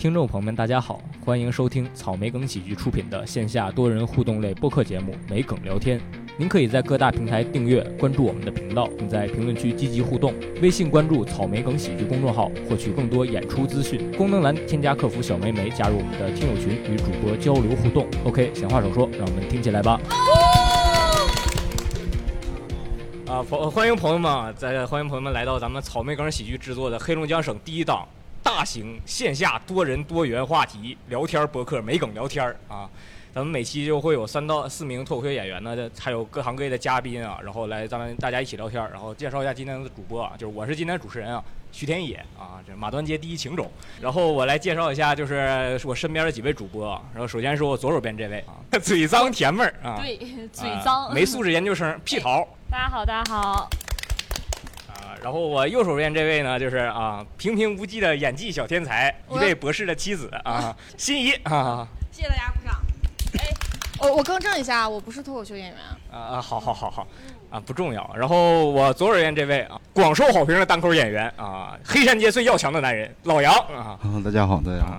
听众朋友们，大家好，欢迎收听草莓梗喜剧出品的线下多人互动类播客节目《没梗聊天》。您可以在各大平台订阅关注我们的频道，并在评论区积极互动。微信关注“草莓梗喜剧”公众号，获取更多演出资讯。功能栏添加客服小梅梅，加入我们的听友群，与主播交流互动。OK，闲话少说，让我们听起来吧。啊，朋 欢迎朋友们，在欢迎朋友们来到咱们草莓梗喜剧制作的黑龙江省第一档大型线下多人多元话题聊天博客《没梗聊天》啊。咱们每期就会有三到四名脱口秀演员呢，还有各行各业的嘉宾啊，然后来咱们大家一起聊天然后介绍一下今天的主播啊，就是我是今天主持人啊，徐天野啊，这马端街第一情种。然后我来介绍一下，就是我身边的几位主播啊。然后首先是我左手边这位啊，嘴脏甜妹儿啊，对，嘴脏，没素质研究生屁桃。大家好，大家好。啊，然后我右手边这位呢，就是啊，平平无奇的演技小天才，一位博士的妻子啊，心仪啊。谢谢大家鼓掌。我我更正一下，我不是脱口秀演员。啊啊，好好好好，啊不重要。然后我左手边这位啊，广受好评的单口演员啊，黑山街最要强的男人老杨啊。大家好，大家好。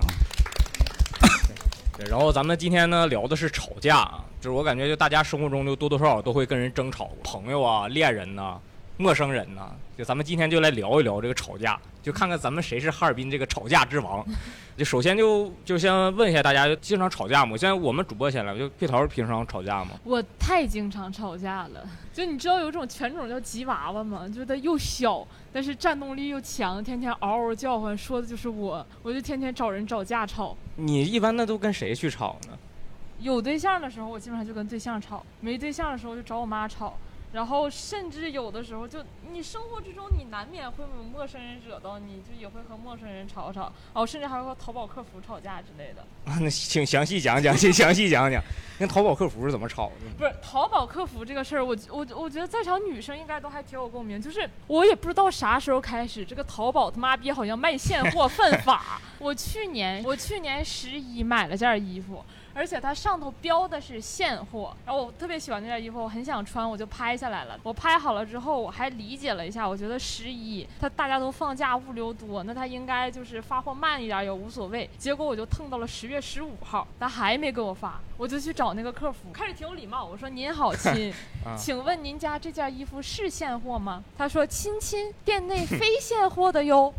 对，然后咱们今天呢聊的是吵架啊，就是我感觉就大家生活中就多多少少都会跟人争吵，朋友啊、恋人呐、陌生人呐，就咱们今天就来聊一聊这个吵架，就看看咱们谁是哈尔滨这个吵架之王。就首先就就先问一下大家，就经常吵架吗？现在我们主播先来，就屁桃平常吵架吗？我太经常吵架了。就你知道有种犬种叫吉娃娃吗？就它又小，但是战斗力又强，天天嗷嗷叫唤，说的就是我。我就天天找人找架吵。你一般那都跟谁去吵呢？有对象的时候，我基本上就跟对象吵；没对象的时候，就找我妈吵。然后甚至有的时候，就你生活之中，你难免会有陌生人惹到你，就也会和陌生人吵吵。哦，甚至还会和淘宝客服吵架之类的。啊，那请详细讲讲，请详细讲讲，那淘宝客服是怎么吵的？不是淘宝客服这个事儿，我我我觉得在场女生应该都还挺有共鸣。就是我也不知道啥时候开始，这个淘宝他妈逼好像卖现货 犯法。我去年我去年十一买了件衣服。而且它上头标的是现货，然后我特别喜欢那件衣服，我很想穿，我就拍下来了。我拍好了之后，我还理解了一下，我觉得十一它大家都放假，物流多，那它应该就是发货慢一点也无所谓。结果我就蹭到了十月十五号，他还没给我发，我就去找那个客服，开始挺有礼貌，我说您好亲，请问您家这件衣服是现货吗？他说亲亲，店内非现货的哟。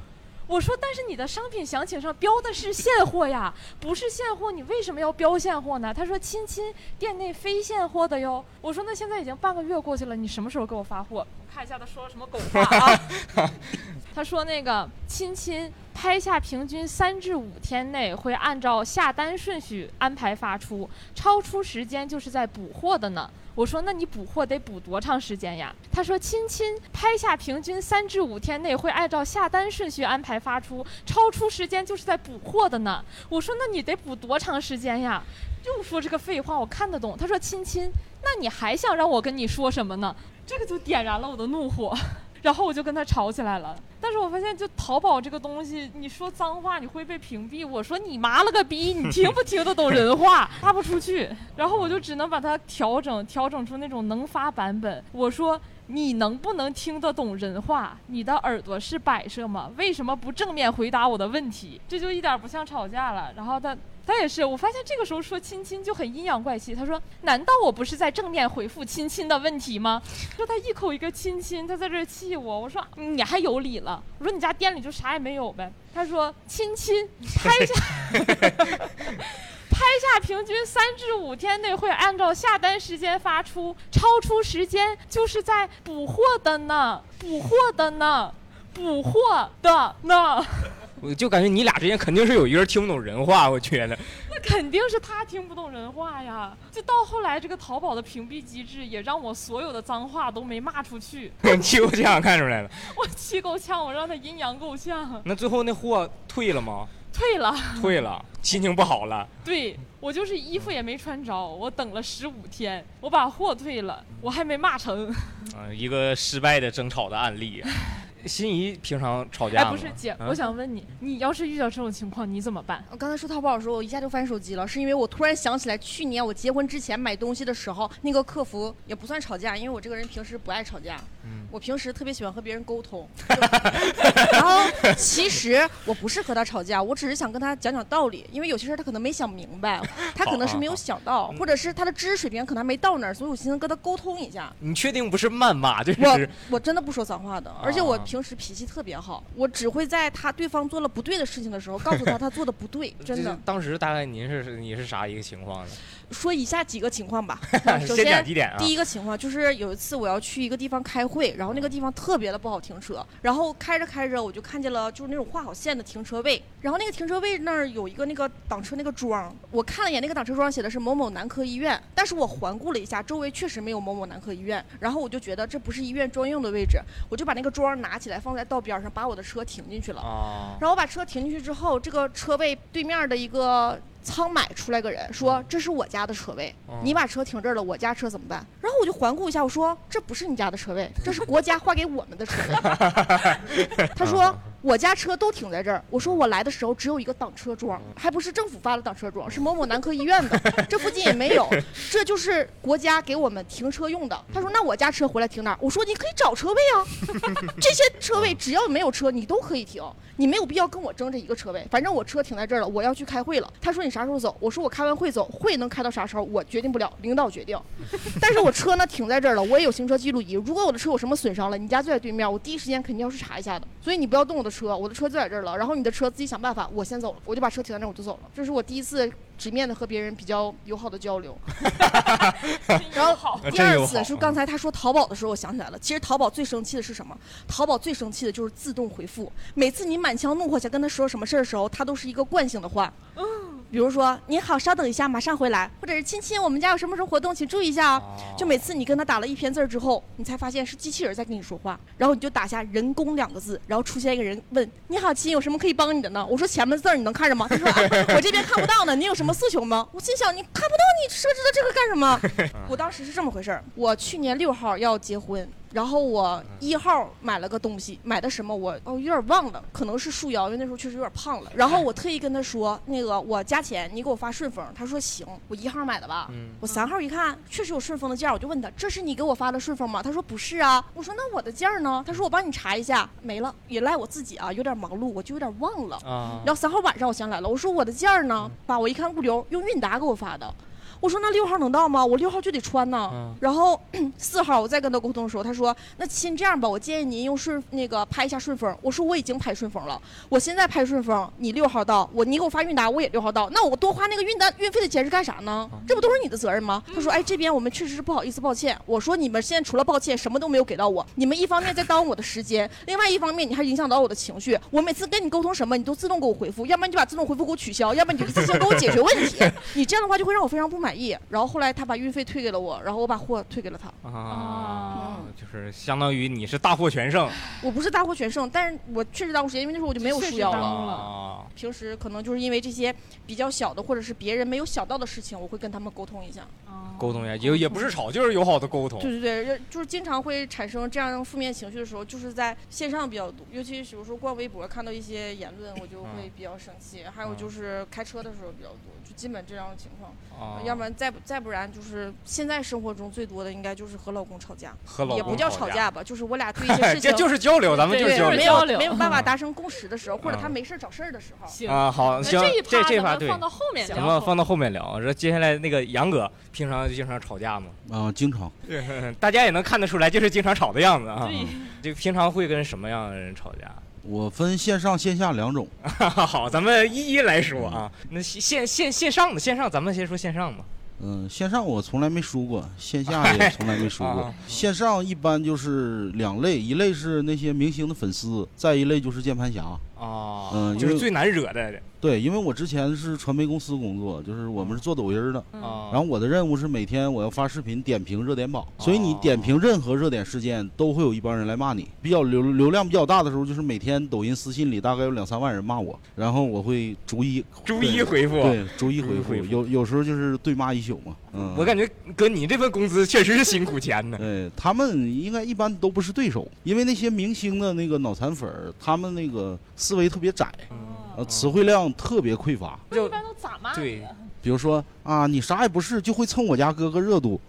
我说，但是你的商品详情上标的是现货呀，不是现货，你为什么要标现货呢？他说，亲亲，店内非现货的哟。我说，那现在已经半个月过去了，你什么时候给我发货？看一下他说了什么狗话啊？他说那个亲亲，拍下平均三至五天内会按照下单顺序安排发出，超出时间就是在补货的呢。我说：“那你补货得补多长时间呀？”他说：“亲亲，拍下平均三至五天内会按照下单顺序安排发出，超出时间就是在补货的呢。”我说：“那你得补多长时间呀？”又说这个废话，我看得懂。他说：“亲亲，那你还想让我跟你说什么呢？”这个就点燃了我的怒火。然后我就跟他吵起来了，但是我发现就淘宝这个东西，你说脏话你会被屏蔽。我说你妈了个逼，你听不听得懂人话？发不出去，然后我就只能把它调整，调整出那种能发版本。我说你能不能听得懂人话？你的耳朵是摆设吗？为什么不正面回答我的问题？这就一点不像吵架了。然后他。他也是，我发现这个时候说亲亲就很阴阳怪气。他说：“难道我不是在正面回复亲亲的问题吗？”说他一口一个亲亲，他在这气我。我说你还有理了。我说你家店里就啥也没有呗。他说亲亲，拍下，下平均三至五天内会按照下单时间发出，超出时间就是在补货的呢，补货的呢，补货的呢。我就感觉你俩之间肯定是有一个人听不懂人话，我觉得。那肯定是他听不懂人话呀！就到后来，这个淘宝的屏蔽机制也让我所有的脏话都没骂出去。气够呛，看出来了。我气够呛，我让他阴阳够呛。那最后那货退了吗？退了。退了，心情不好了。对，我就是衣服也没穿着，我等了十五天，我把货退了，我还没骂成。啊，一个失败的争吵的案例。心仪平常吵架哎，吗？不是姐，啊我想问你，你要是遇到这种情况，你怎么办？我刚才说淘宝的时候，我一下就翻手机了，是因为我突然想起来，去年我结婚之前买东西的时候，那个客服也不算吵架，因为我这个人平时不爱吵架，嗯我平时特别喜欢和别人沟通。然后其实我不是和他吵架，我只是想跟他讲讲道理，因为有些事儿他可能没想明白，他可能是没有想到，或者是他的知识水平可能还没到那儿，所以我寻思跟他沟通一下。你确定不是谩骂？就我是我真的不说脏话的，而且我啊平时脾气特别好，我只会在他对方做了不对的事情的时候，告诉他他做的不对，真的。当时大概您是你是啥一个情况呢？说以下几个情况吧。首先？第一个情况就是有一次我要去一个地方开会，然后那个地方特别的不好停车，然后开着开着我就看见了就是那种画好线的停车位，然后那个停车位那儿有一个那个挡车那个桩，我看了一眼那个挡车桩写的是某某男科医院，但是我环顾了一下，周围确实没有某某男科医院，然后我就觉得这不是医院专用的位置，我就把那个桩拿起来放在道边上，把我的车停进去了。啊，然后我把车停进去之后，这个车位对面的一个仓买出来个人说：“这是我家的车位，哦你把车停这儿了，我家车怎么办？”然后我就环顾一下，我说：“这不是你家的车位，这是国家划给我们的车位。”他说：“我家车都停在这儿。”我说：“我来的时候只有一个挡车桩，还不是政府发的挡车桩，是某某男科医院的，这附近也没有，这就是国家给我们停车用的。”他说：“那我家车回来停哪儿？”我说：“你可以找车位啊，这些车位只要没有车，你都可以停。”你没有必要跟我争这一个车位，反正我车停在这儿了，我要去开会了。他说你啥时候走？我说我开完会走，会能开到啥时候我决定不了，领导决定。但是我车呢停在这儿了，我也有行车记录仪，如果我的车有什么损伤了，你家就在对面，我第一时间肯定要去查一下的。所以你不要动我的车，我的车就在这儿了，然后你的车自己想办法，我先走了，我就把车停在那儿我就走了。这是我第一次直面的和别人比较友好的交流。然后好，第二次是刚才他说淘宝的时候，我想起来了。其实淘宝最生气的是什么？淘宝最生气的就是自动回复。每次你满腔怒火想跟他说什么事儿的时候，他都是一个惯性的话。比如说“您好，稍等一下，马上回来”，或者是“亲亲，我们家有什么什么活动，请注意一下啊”。就每次你跟他打了一篇字儿之后，你才发现是机器人在跟你说话，然后你就打下“人工”两个字，然后出现一个人问：“你好，亲，有什么可以帮你的呢？”我说：“前面字儿你能看着吗？”他说、啊：“我这边看不到呢，你有什么诉求吗？”我心想：“你看不到，你设置的这个干什么？”我当时是这么回事儿，我去年六号要结婚。然后我一号买了个东西，买的什么我哦有点忘了，可能是束腰，因为那时候确实有点胖了。然后我特意跟他说，那个我加钱，你给我发顺丰。他说行，我一号买的吧。嗯我三号一看，确实有顺丰的件儿，我就问他，这是你给我发的顺丰吗？他说不是啊。我说那我的件儿呢？他说我帮你查一下，没了，也赖我自己啊，有点忙碌，我就有点忘了。啊然后三号晚上我想起来了，我说我的件儿呢？爸，我一看物流用韵达给我发的，我说那六号能到吗？我六号就得穿呢。嗯然后 四号我再跟他沟通的时候，他说那亲这样吧，我建议您用顺那个拍一下顺丰。我说我已经拍顺丰了，我现在拍顺丰，你六号到，我你给我发韵达，我也六号到，那我多花那个运单运费的钱是干啥呢？这不都是你的责任吗？他说哎这边我们确实是不好意思抱歉。我说你们现在除了抱歉什么都没有给到我，你们一方面在耽误我的时间，另外一方面你还影响到我的情绪。我每次跟你沟通什么，你都自动给我回复，要不然你就把自动回复给我取消，要不然你就一次性给我解决问题。你这样的话就会让我非常不满意。然后后来他把运费退给了我，然后我把货退给了他。啊，就是相当于你是大获全胜我不是大获全胜，但是我确实耽误时间，因为那时候我就没有确实束腰了。耽误了啊。平时可能就是因为这些比较小的，或者是别人没有想到的事情，我会跟他们沟通一下。啊沟通一下，也也不是吵，就是友好的沟通。对对对，就是经常会产生这样负面情绪的时候，就是在线上比较多，尤其是有时候逛微博看到一些言论，我就会比较生气。还有就是开车的时候比较多，就基本这样的情况。啊，要不然再不再不然就是现在生活中最多的应该就是和老公吵架，和老公也不叫吵架，吧，就是我俩对一些 事情这就是交流，咱们对就是交流没有没有办法达成共识的时候，或者他嗯没事找事儿的时候。行，啊。好，那行，这一这这趴对，咱们放到后面聊，咱们放到后面聊。这接下来那个杨哥，平常就经常吵架吗？啊、经常对 大家也能看得出来，就是经常吵的样子啊。对 就平常会跟什么样的人吵架？我分线上线下两种。好，咱们一一来说啊。那线线线线上的线上，咱们先说线上吧。嗯、线上我从来没输过，线下 也从来没输过啊。线上一般就是两类，一类是那些明星的粉丝，再一类就是键盘侠。啊，嗯就是最难惹的。对，因为我之前是传媒公司工作，就是我们是做抖音的。嗯啊，然后我的任务是每天我要发视频点评热点榜，所以你点评任何热点事件都会有一帮人来骂你。比较流流量比较大的时候，就是每天抖音私信里大概有两三万人骂我，然后我会逐一逐一回复。对逐一，回复有有时候就是对骂一宿嘛。嗯，我感觉哥你这份工资确实是辛苦钱呢。对他们应该一般都不是对手，因为那些明星的那个脑残粉儿，他们那个思维特别窄，呃，词汇量特别匮乏。就一般都咋骂对？比如说啊，你啥也不是，就会蹭我家哥哥热度。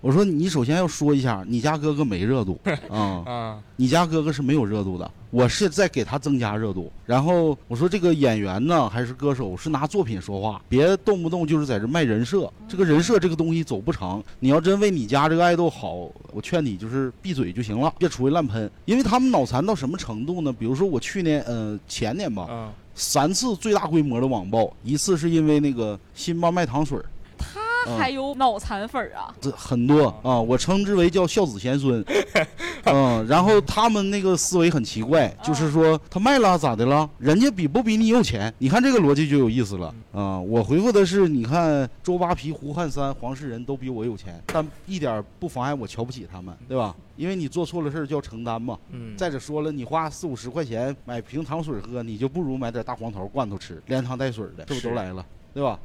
啊我说你首先要说一下，你家哥哥没热度 啊、啊你家哥哥是没有热度的，我是在给他增加热度。然后我说这个演员呢，还是歌手，是拿作品说话，别动不动就是在这卖人设。这个人设这个东西走不长，你要真为你家这个爱豆好，我劝你就是闭嘴就行了，别出去乱喷。因为他们脑残到什么程度呢？比如说我去年呃前年吧，啊三次最大规模的网暴，一次是因为那个辛巴卖糖水儿。他还有脑残粉儿啊？这很多啊，我称之为叫孝子贤孙，嗯，然后他们那个思维很奇怪，就是说他卖了咋的了？人家比不比你有钱？你看这个逻辑就有意思了啊！我回复的是，你看周扒皮、胡汉三、黄世仁都比我有钱，但一点不妨碍我瞧不起他们，对吧？因为你做错了事儿就要承担嘛。嗯，再者说了，你花四五十块钱买瓶糖水喝，你就不如买点大黄桃罐头吃，连汤带水的，这不都来了，对吧？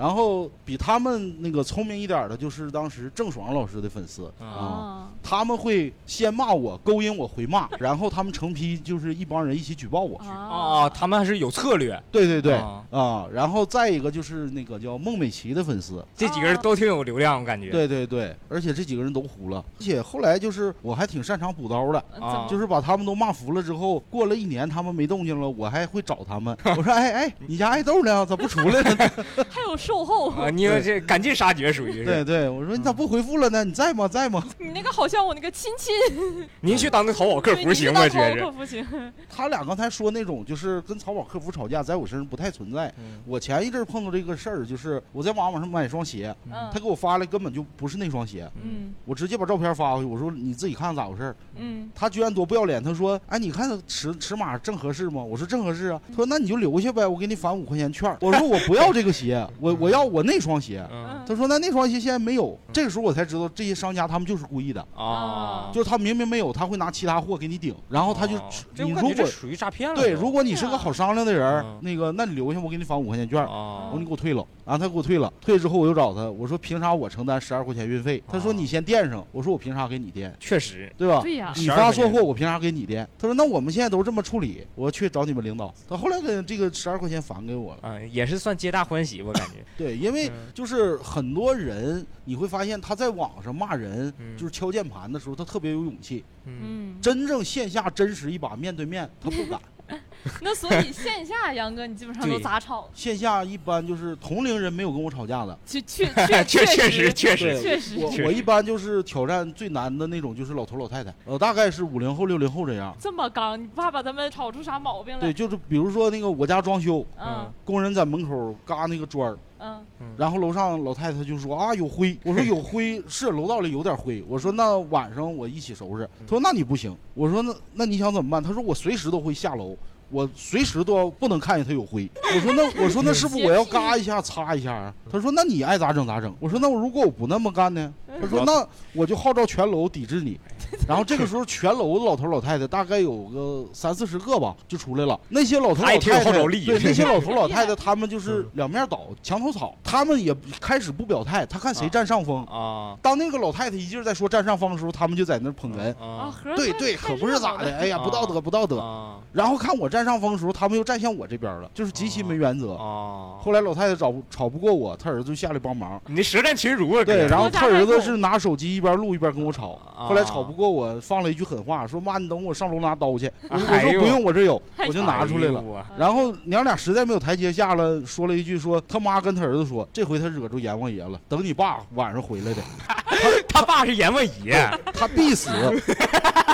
然后比他们那个聪明一点的，就是当时郑爽老师的粉丝。啊，啊，他们会先骂我，勾引我回骂，然后他们成批就是一帮人一起举报我。啊，他们还是有策略，对对对。啊。啊，然后再一个就是那个叫孟美岐的粉丝，这几个人都挺有流量，我感觉。对对对，而且这几个人都糊了，而且后来就是我还挺擅长补刀的，啊。就是把他们都骂服了之后，过了一年他们没动静了，我还会找他们，我说哎哎，你家爱豆呢？咋不出来了呢？还有售后？啊，你这赶尽杀绝属于是。对对，我说你咋不回复了呢？你在吗？在吗？你那个好像我那个亲戚，您去当那淘宝客服行吗？觉着客服行。他俩刚才说那种就是跟淘宝客服吵架，在我身上不太存在。嗯我前一阵碰到这个事儿，就是我在网网上买双鞋，嗯他给我发来根本就不是那双鞋，嗯我直接把照片发过去，我说你自己看看咋回事儿。嗯，他居然多不要脸，他说：“哎，你看尺尺码正合适吗？”我说：“正合适啊。”他说：“那你就留下呗，我给你返五块钱券。” 我说：“我不要这个鞋，我我要我那双鞋。”嗯他说：“那那双鞋现在没有。”这个时候我才知道，这些商家他们就是故意的，啊，就是他明明没有，他会拿其他货给你顶，然后他就你如果属于诈骗了。对，如果你是个好商量的人那个那你留下，我给你返五块钱券。啊我说你给我退了，然后他给我退了，退了之后我又找他，我说凭啥我承担十二块钱运费？他说啊你先垫上，我说我凭啥给你垫，确实，对吧？对呀你发错货我凭啥给你垫？他说那我们现在都这么处理，我去找你们领导。他后来给这个十二块钱返给我了。啊，也是算皆大欢喜，我感觉。对，因为嗯就是很多人你会发现他在网上骂人，嗯就是敲键盘的时候他特别有勇气，嗯，嗯，真正线下真实一把面对面他不敢。那所以线下杨哥你基本上都咋吵？线下一般就是同龄人没有跟我吵架的。确确确 确确实实确实，确实我我一般就是挑战最难的那种，就是老头老太太，呃，大概是五零后、六零后这样。这么刚，你怕把他们吵出啥毛病来？对，就是比如说那个我家装修，嗯工人在门口嘎那个砖儿，嗯然后楼上老太太就说啊有灰，我说 有灰是楼道里有点灰，我说那晚上我一起收拾，他说那你不行，我说那那你想怎么办？他说我随时都会下楼。我随时都要不能看见他有灰，我说那我说那是不是我要嘎一下擦一下啊？他说那你爱咋整咋整。我说那我如果我不那么干呢？他说那我就号召全楼抵制你。然后这个时候全楼的老头老太太大概有个三四十个吧，就出来了。那些老头老太太，号召力对那些老头老太太，他们就是两面倒，墙头草。他们也开始不表态，他看谁占上风。啊当那个老太太一劲儿在说占上风的时候，他们就在那捧哏。啊，对对，可不是咋的，哎呀，不道德不道德。啊然后看我占上风的时候，他们又站向我这边了，就是极其没原则。啊！后来老太太吵吵不过我，他儿子就下来帮忙。你这舌战群儒啊！对，然后他儿子是拿手机一边录一边跟我吵，啊后来吵不过我，放了一句狠话，说妈，你等我上楼拿刀去。我说不用，我这有，我就拿出来了。然后娘俩实在没有台阶下了，说了一句说他妈跟他儿子说，这回他惹着阎王爷了，等你爸晚上回来的，他爸是阎王爷，他必死，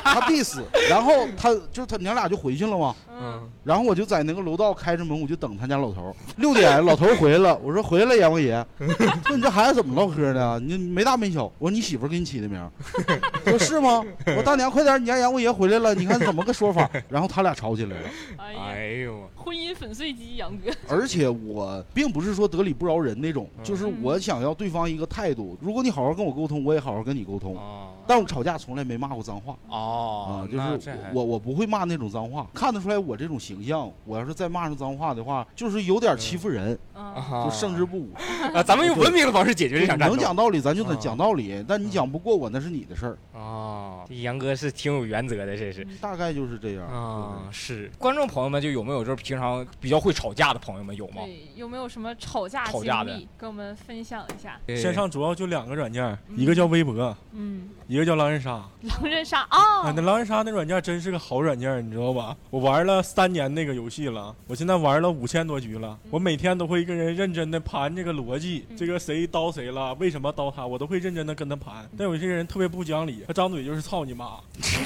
他必死。然后他就他娘俩就回去了嘛。嗯，然后我就在那个楼道开着门，我就等他家老头儿。六点，老头儿回来了，我说回来了，阎王爷。说你这孩子怎么唠嗑呢？你没大没小。我说你媳妇儿给你起的名儿。说是吗？我说大娘快点，你家阎王爷回来了，你看怎么个说法？然后他俩吵起来了。哎呦，婚姻粉碎机，杨哥，而且我并不是说得理不饶人那种，嗯就是我想要对方一个态度。如果你好好跟我沟通，我也好好跟你沟通。哦但我吵架从来没骂过脏话啊哦，，就是我我不会骂那种脏话，看得出来我这种形象。我要是再骂上脏话的话，就是有点欺负人，就胜之不武。啊，咱们用文明的方式解决这场战能。讲道理，咱就得啊讲道理。但你讲不过我，那是你的事儿。哦，这杨哥是挺有原则的，这是。大概就是这样。啊，是观众朋友们就有没有就是平常比较会吵架的朋友们有吗？对，有没有什么吵架经吵架的历跟我们分享一下？线上主要就两个软件，一个叫微博，嗯，一个叫狼人杀。狼人杀啊，啊那，狼人杀那软件真是个好软件，你知道吧？我玩了三年那个游戏了，我现在玩了五千多局了。我每天都会跟人认真的盘这个逻辑，嗯这个谁刀谁了，为什么刀他，我都会认真的跟他盘。但有些人特别不讲理，他张嘴就是操你妈，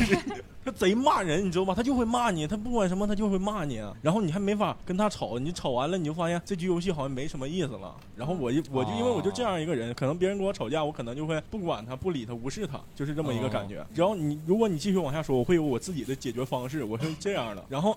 他贼骂人，你知道吧？他就会骂你，他不管什么他就会骂你，然后你还没法跟他吵，你吵完了你就发现这局游戏好像没什么意思了。然后我就我就因为我就这样一个人，可能别人跟我吵架，我可能就会不管他，不理他，无视他，就是这么一个感觉。然后你如果你继续往下说，我会有我自己的解决方式，我是这样的。然后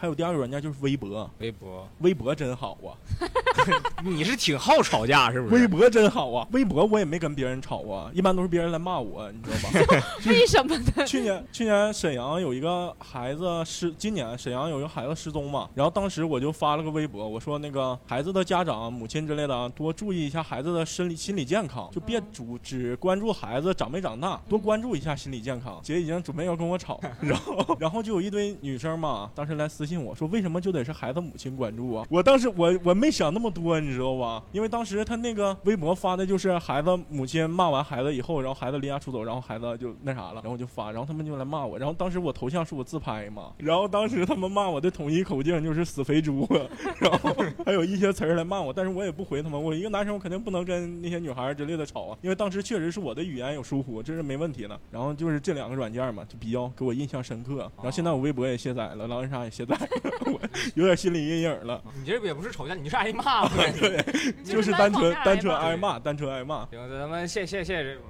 还有第二个软件就是微博，微博，微博真好啊，你是挺好吵架是不是？微博真好啊，微博我也没跟别人吵啊，一般都是别人来骂我，你知道吧？为什么呢？去年去年沈阳有一个孩子失，今年沈阳有一个孩子失踪嘛，然后当时我就发了个微博，我说那个孩子的家长、母亲之类的啊多注意一下孩子的生理心理健康，就别主只关注孩子长没长大，多关注一下心理健康。姐已经准备要跟我吵，然后然后就有一堆女生嘛，当时来私信我说为什么就得是孩子母亲关注啊？我当时我我没想那么多，你知道吧？因为当时他那个微博发的就是孩子母亲骂完孩子以后，然后孩子离家出走，然后孩子就那啥了，然后就发，然后他们就来骂我，然后当时我头像是我自拍嘛，然后当时他们骂我的统一口径就是死肥猪，然后还有一些词儿来骂我，但是我也不回他们，我一个男生我肯定不能跟那些女孩之类的吵啊，因为当时确实是我的语言有疏忽，这是没问题的。然后就是这两个软件嘛，就比较给我印象深刻。然后现在我微博也卸载了，狼人杀也卸载，我有点心理阴影了，你这也不是吵架，你这是挨骂呗。对就是单纯单纯挨挨骂，单纯挨骂。行，咱们谢谢谢谢这友。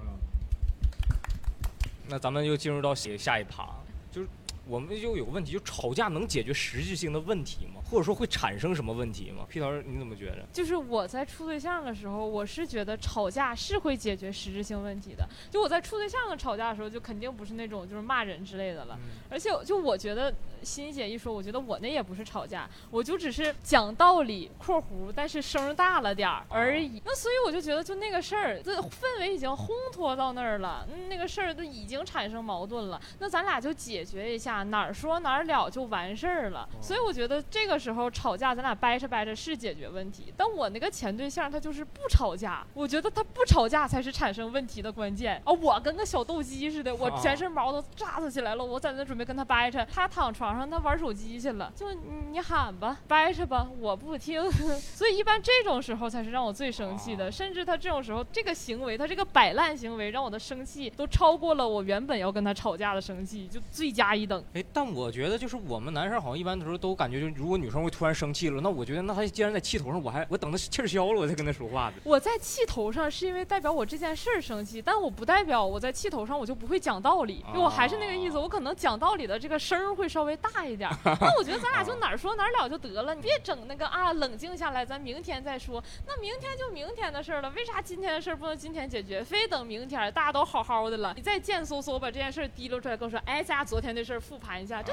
那咱们就进入到下下一趴，就是我们就有个问题，就吵架能解决实质性的问题吗？或者说会产生什么问题吗？皮老师，你怎么觉得？就是我在处对象的时候，我是觉得吵架是会解决实质性问题的。就我在处对象的吵架的时候，就肯定不是那种就是骂人之类的了。而且就我觉得欣姐一说，我觉得我那也不是吵架，我就只是讲道理（括弧），但是声大了点儿而已。那所以我就觉得，就那个事儿，这氛围已经烘托到那儿了，嗯那个事儿都已经产生矛盾了。那咱俩就解决一下，哪儿说哪儿了就完事儿了。所以我觉得这个时候吵架，咱俩掰扯掰扯是解决问题。但我那个前对象他就是不吵架，我觉得他不吵架才是产生问题的关键啊！我跟个小斗鸡似的，我全身毛都炸子起来了，我在那准备跟他掰扯，他躺床上他玩手机去了，就你喊吧，掰扯吧，我不听。所以一般这种时候才是让我最生气的，甚至他这种时候这个行为，他这个摆烂行为让我的生气都超过了我原本要跟他吵架的生气，就罪加一等。哎，但我觉得就是我们男生好像一般的时候都感觉，就如果女生会突然生气了，那我觉得那他既然在气头上，我还我等他气儿消了，我再跟他说话的。我在气头上是因为代表我这件事儿生气，但我不代表我在气头上我就不会讲道理，因为我还是那个意思，我可能讲道理的这个声儿会稍微大一点。那我觉得咱俩就哪儿说哪儿了就得了，你别整那个啊，冷静下来，咱明天再说。那明天就明天的事儿了，为啥今天的事儿不能今天解决，非等明天大家都好好的了，你再贱嗖嗖把这件事儿提溜出来，跟我说，哎，咱俩昨天的事儿复盘一下，这！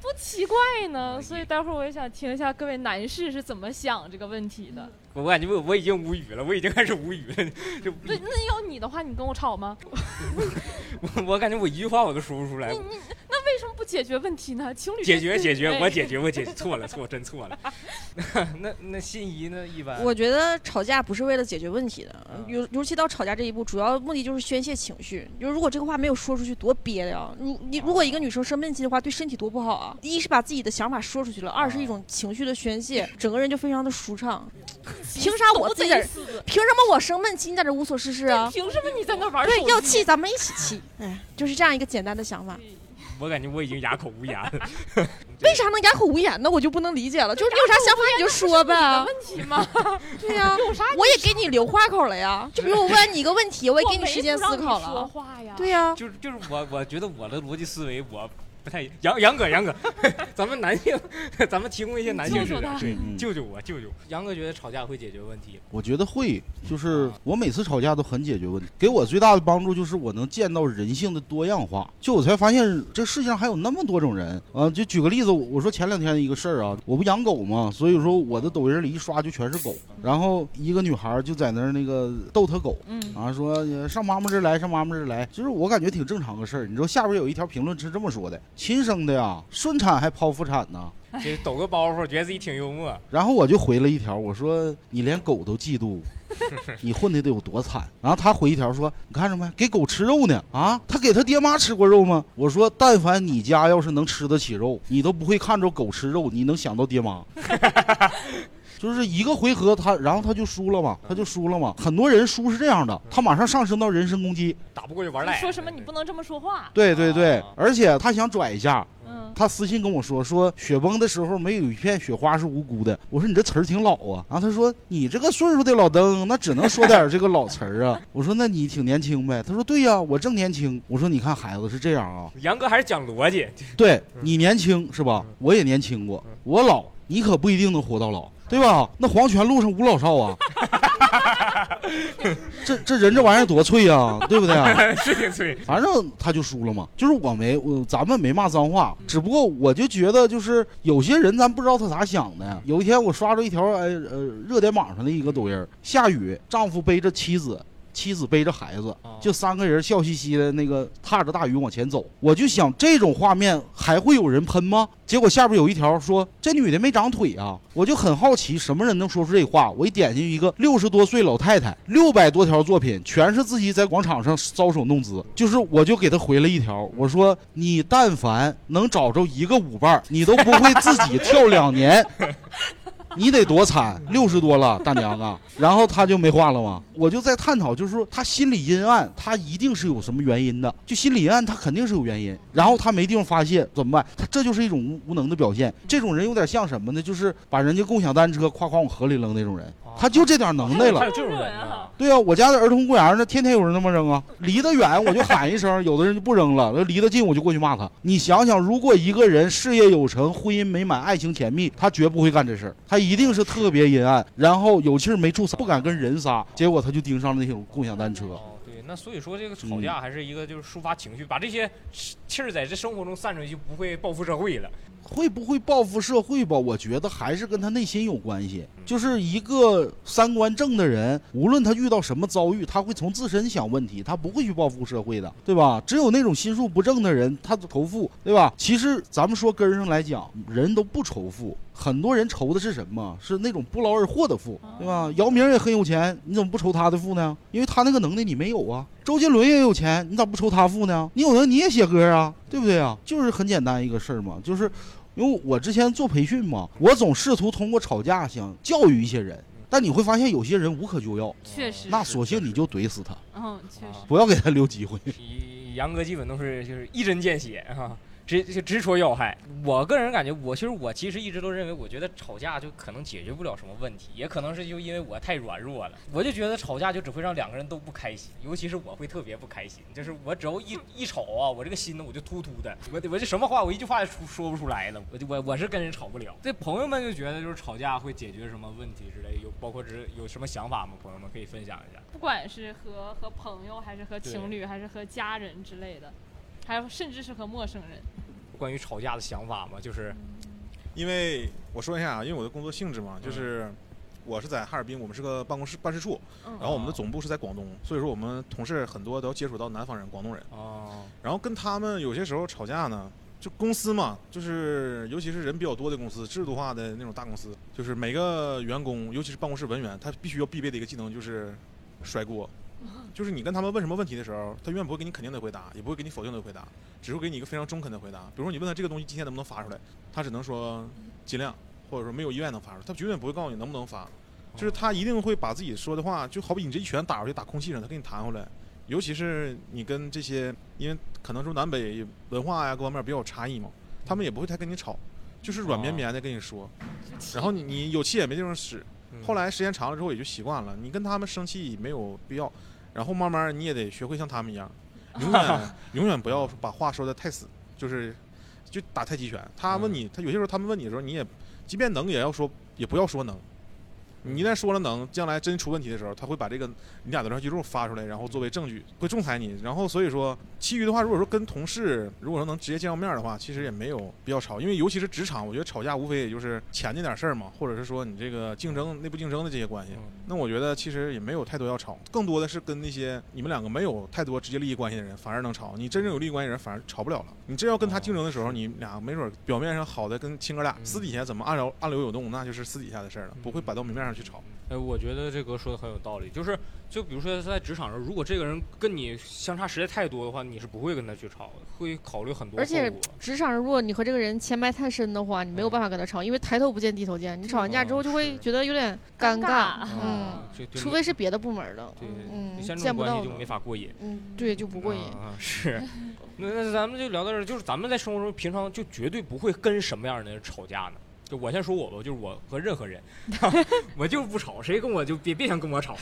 不奇怪呢。所以待会儿我也想听一下各位男士是怎么想这个问题的。我我感觉我我已经无语了，我已经开始无语了，就那那要你的话，你跟我吵吗？我我感觉我一句话我都说不出来你。你那为什么不解决问题呢？情侣解决解决，哎我解决我解决错了错真错了。那那心仪呢？一般我觉得吵架不是为了解决问题的嗯，尤尤其到吵架这一步，主要目的就是宣泄情绪。就如果这个话没有说出去，多憋的呀！如你如果一个女生生闷气的话，对身体多不好啊！一是把自己的想法说出去了，二是一种情绪的宣泄，整个人就非常的舒畅。凭啥我自己在这儿凭什么我生闷气，你在这无所事事啊？凭什么你在那玩手对，要气咱们一起气。哎，就是这样一个简单的想法。我感觉我已经哑口无言了。为啥能哑口无言呢？我就不能理解了。就是你有啥想法你就说呗。问题吗？对呀、有啥我也给你留话口了呀。就比如我问你一个问题，我也给你时间思考说了。话呀。对呀、就是就是我我觉得我的逻辑思维我不太杨杨哥杨哥，咱们男性，咱们提供一些男性视角，对嗯救救我救救我。杨哥觉得吵架会解决问题，我觉得会，就是我每次吵架都很解决问题。给我最大的帮助就是我能见到人性的多样化，就我才发现这世界上还有那么多种人啊！就举个例子，我说前两天的一个事儿啊，我不养狗嘛，所以说我的抖音里一刷就全是狗。然后一个女孩就在那儿那个逗她狗，嗯，啊，说呃上妈妈这儿来，上妈妈这儿来，就是我感觉挺正常个事儿。你知道下边有一条评论是这么说的：亲生的呀，顺产还剖腹产呢。这抖个包袱，觉得自己挺幽默。然后我就回了一条，我说你连狗都嫉妒，你混的得有多惨？然后他回一条说，你看着没，给狗吃肉呢啊？他给他爹妈吃过肉吗？我说但凡你家要是能吃得起肉，你都不会看着狗吃肉，你能想到爹妈。就是一个回合他，然后他就输了嘛，他就输了嘛。很多人输是这样的，他马上上升到人身攻击，打不过就玩赖。说什么你不能这么说话。对对对啊，而且他想拽一下，嗯，他私信跟我说，说雪崩的时候没有一片雪花是无辜的。我说你这词儿挺老啊。然后他说你这个岁数的老登，那只能说点这个老词儿啊。我说那你挺年轻呗。他说对呀，我正年轻。我说你看孩子是这样啊，杨哥还是讲逻辑，对你年轻是吧？我也年轻过，我老，你可不一定能活到老。对吧？那黄泉路上无老少啊，这这人这玩意儿多脆呀、对不对啊？是挺脆。反正他就输了嘛。就是我没，我咱们没骂脏话，只不过我就觉得，就是有些人咱不知道他咋想的。有一天我刷着一条哎呃热点榜上的一个抖音，下雨，丈夫背着妻子。妻子背着孩子，就三个人笑嘻嘻的那个踏着大雨往前走，我就想这种画面还会有人喷吗？结果下边有一条说这女的没长腿啊，我就很好奇什么人能说出这话。我一点进去一个六十多岁老太太，六百多条作品全是自己在广场上搔首弄姿，就是我就给她回了一条，我说你但凡能找着一个舞伴，你都不会自己跳两年。你得多惨，六十多了，大娘啊！然后他就没话了吗？我就在探讨，就是说他心里阴暗，他一定是有什么原因的。就心里阴暗，他肯定是有原因。然后他没地方发泄，怎么办？他这就是一种无无能的表现。这种人有点像什么呢？就是把人家共享单车夸夸往河里扔那种人，他就这点能耐了还。有这种人啊？对啊，我家的儿童公园呢，天天有人那么扔啊。离得远我就喊一声，有的人就不扔了；那离得近我就过去骂他。你想想，如果一个人事业有成、婚姻美满、爱情甜蜜，他绝不会干这事儿，他一定是特别阴暗，然后有气儿没处撒，不敢跟人撒，结果他就盯上了那种共享单车。哦，对，那所以说这个吵架还是一个就是抒发情绪，把这些气儿在这生活中散出去，就不会报复社会了。会不会报复社会吧？我觉得还是跟他内心有关系。就是一个三观正的人，无论他遇到什么遭遇，他会从自身想问题，他不会去报复社会的，对吧？只有那种心术不正的人，他仇富，对吧？其实咱们说根儿上来讲，人都不仇富。很多人愁的是什么？是那种不劳而获的富，对吧？姚明也很有钱，你怎么不愁他的富呢？因为他那个能耐你没有啊。周杰伦也有钱，你咋不愁他富呢？你有能你也写歌啊，对不对啊？就是很简单一个事儿嘛，就是因为我之前做培训嘛，我总试图通过吵架想教育一些人，但你会发现有些人无可救药，确实。那索性你就怼死他，嗯，确实。不要给他留机会。杨哥基本都是就是一针见血哈、直就直戳要害。我个人感觉，我其实我其实一直都认为，我觉得吵架就可能解决不了什么问题，也可能是就因为我太软弱了，我就觉得吵架就只会让两个人都不开心，尤其是我会特别不开心，就是我只要一一吵啊，我这个心呢我就突突的，我我就什么话我一句话也说说不出来了，我就我我是跟人吵不了。这朋友们就觉得就是吵架会解决什么问题之类，有包括之有什么想法吗？朋友们可以分享一下。不管是和和朋友，还是和情侣，还是和家人之类的，还有甚至是和陌生人。关于吵架的想法吗？就是因为我说一下啊，因为我的工作性质嘛，就是我是在哈尔滨，我们是个办公室办事处，嗯然后我们的总部是在广东，所以说我们同事很多都要接触到南方人、广东人，哦，然后跟他们有些时候吵架呢。就公司嘛，就是尤其是人比较多的公司，制度化的那种大公司，就是每个员工，尤其是办公室文员，他必须要必备的一个技能就是甩锅。就是你跟他们问什么问题的时候，他永远不会给你肯定的回答，也不会给你否定的回答，只会给你一个非常中肯的回答。比如说你问他这个东西今天能不能发出来，他只能说尽量，或者说没有意外能发出来，他绝对不会告诉你能不能发。就是他一定会把自己说的话，就好比你这一拳打出去打空气上，他给你弹回来。尤其是你跟这些，因为可能说南北文化呀各方面比较有差异嘛，他们也不会太跟你吵，就是软绵绵的跟你说，然后你你有气也没地方使。嗯后来时间长了之后也就习惯了，你跟他们生气没有必要，然后慢慢你也得学会像他们一样，永远 永远不要把话说的太死，就是就打太极拳。他问你，他有些时候他们问你的时候，你也即便能也要说，也不要说能。你一旦说了能，将来真出问题的时候，他会把这个你俩的聊天记录发出来，然后作为证据，会仲裁你。然后所以说，其余的话，如果说跟同事，如果说能直接见到面的话，其实也没有必要吵，因为尤其是职场，我觉得吵架无非也就是钱那点事儿嘛，或者是说你这个竞争内部竞争的这些关系。那我觉得其实也没有太多要吵，更多的是跟那些你们两个没有太多直接利益关系的人，反而能吵。你真正有利益关系的人，反而吵不了了。你真要跟他竞争的时候，你俩没准表面上好的跟亲哥俩，私底下怎么暗流暗流涌动，那就是私底下的事儿了，不会摆到明面上去吵。哎，我觉得这哥说的很有道理，就是就比如说在职场上，如果这个人跟你相差实在太多的话，你是不会跟他去吵的，会考虑很多而且职场上，如果你和这个人牵绊太深的话，你没有办法跟他吵，因为抬头不见低头见。你吵完架之后就会觉得有点尴尬，嗯，啊，这对除非是别的部门的，对嗯，像这见不到的种关系就没法过瘾。嗯，对，就不过瘾。啊，是。那那咱们就聊到这儿，就是咱们在生活中平常就绝对不会跟什么样的人吵架呢？就我先说我吧，就是我和任何人，我就是不吵，谁跟我就别别想跟我吵，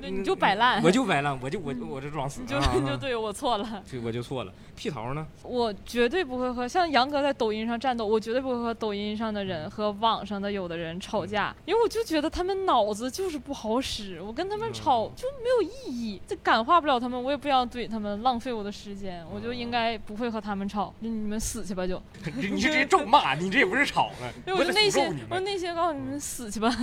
那你就摆烂，我就摆烂，我就我我就装死，你就啊就对我错了。对我就错了。屁桃呢？我绝对不会和像杨哥在抖音上战斗，我绝对不会和抖音上的人和网上的有的人吵架，因为我就觉得他们脑子就是不好使，我跟他们吵就没有意义，这感化不了他们，我也不想怼他们，浪费我的时间，我就应该不会和他们吵，你们死去吧就。你你这直接咒骂，你这也不是吵了！我就内心我。内心告诉你们死去吧。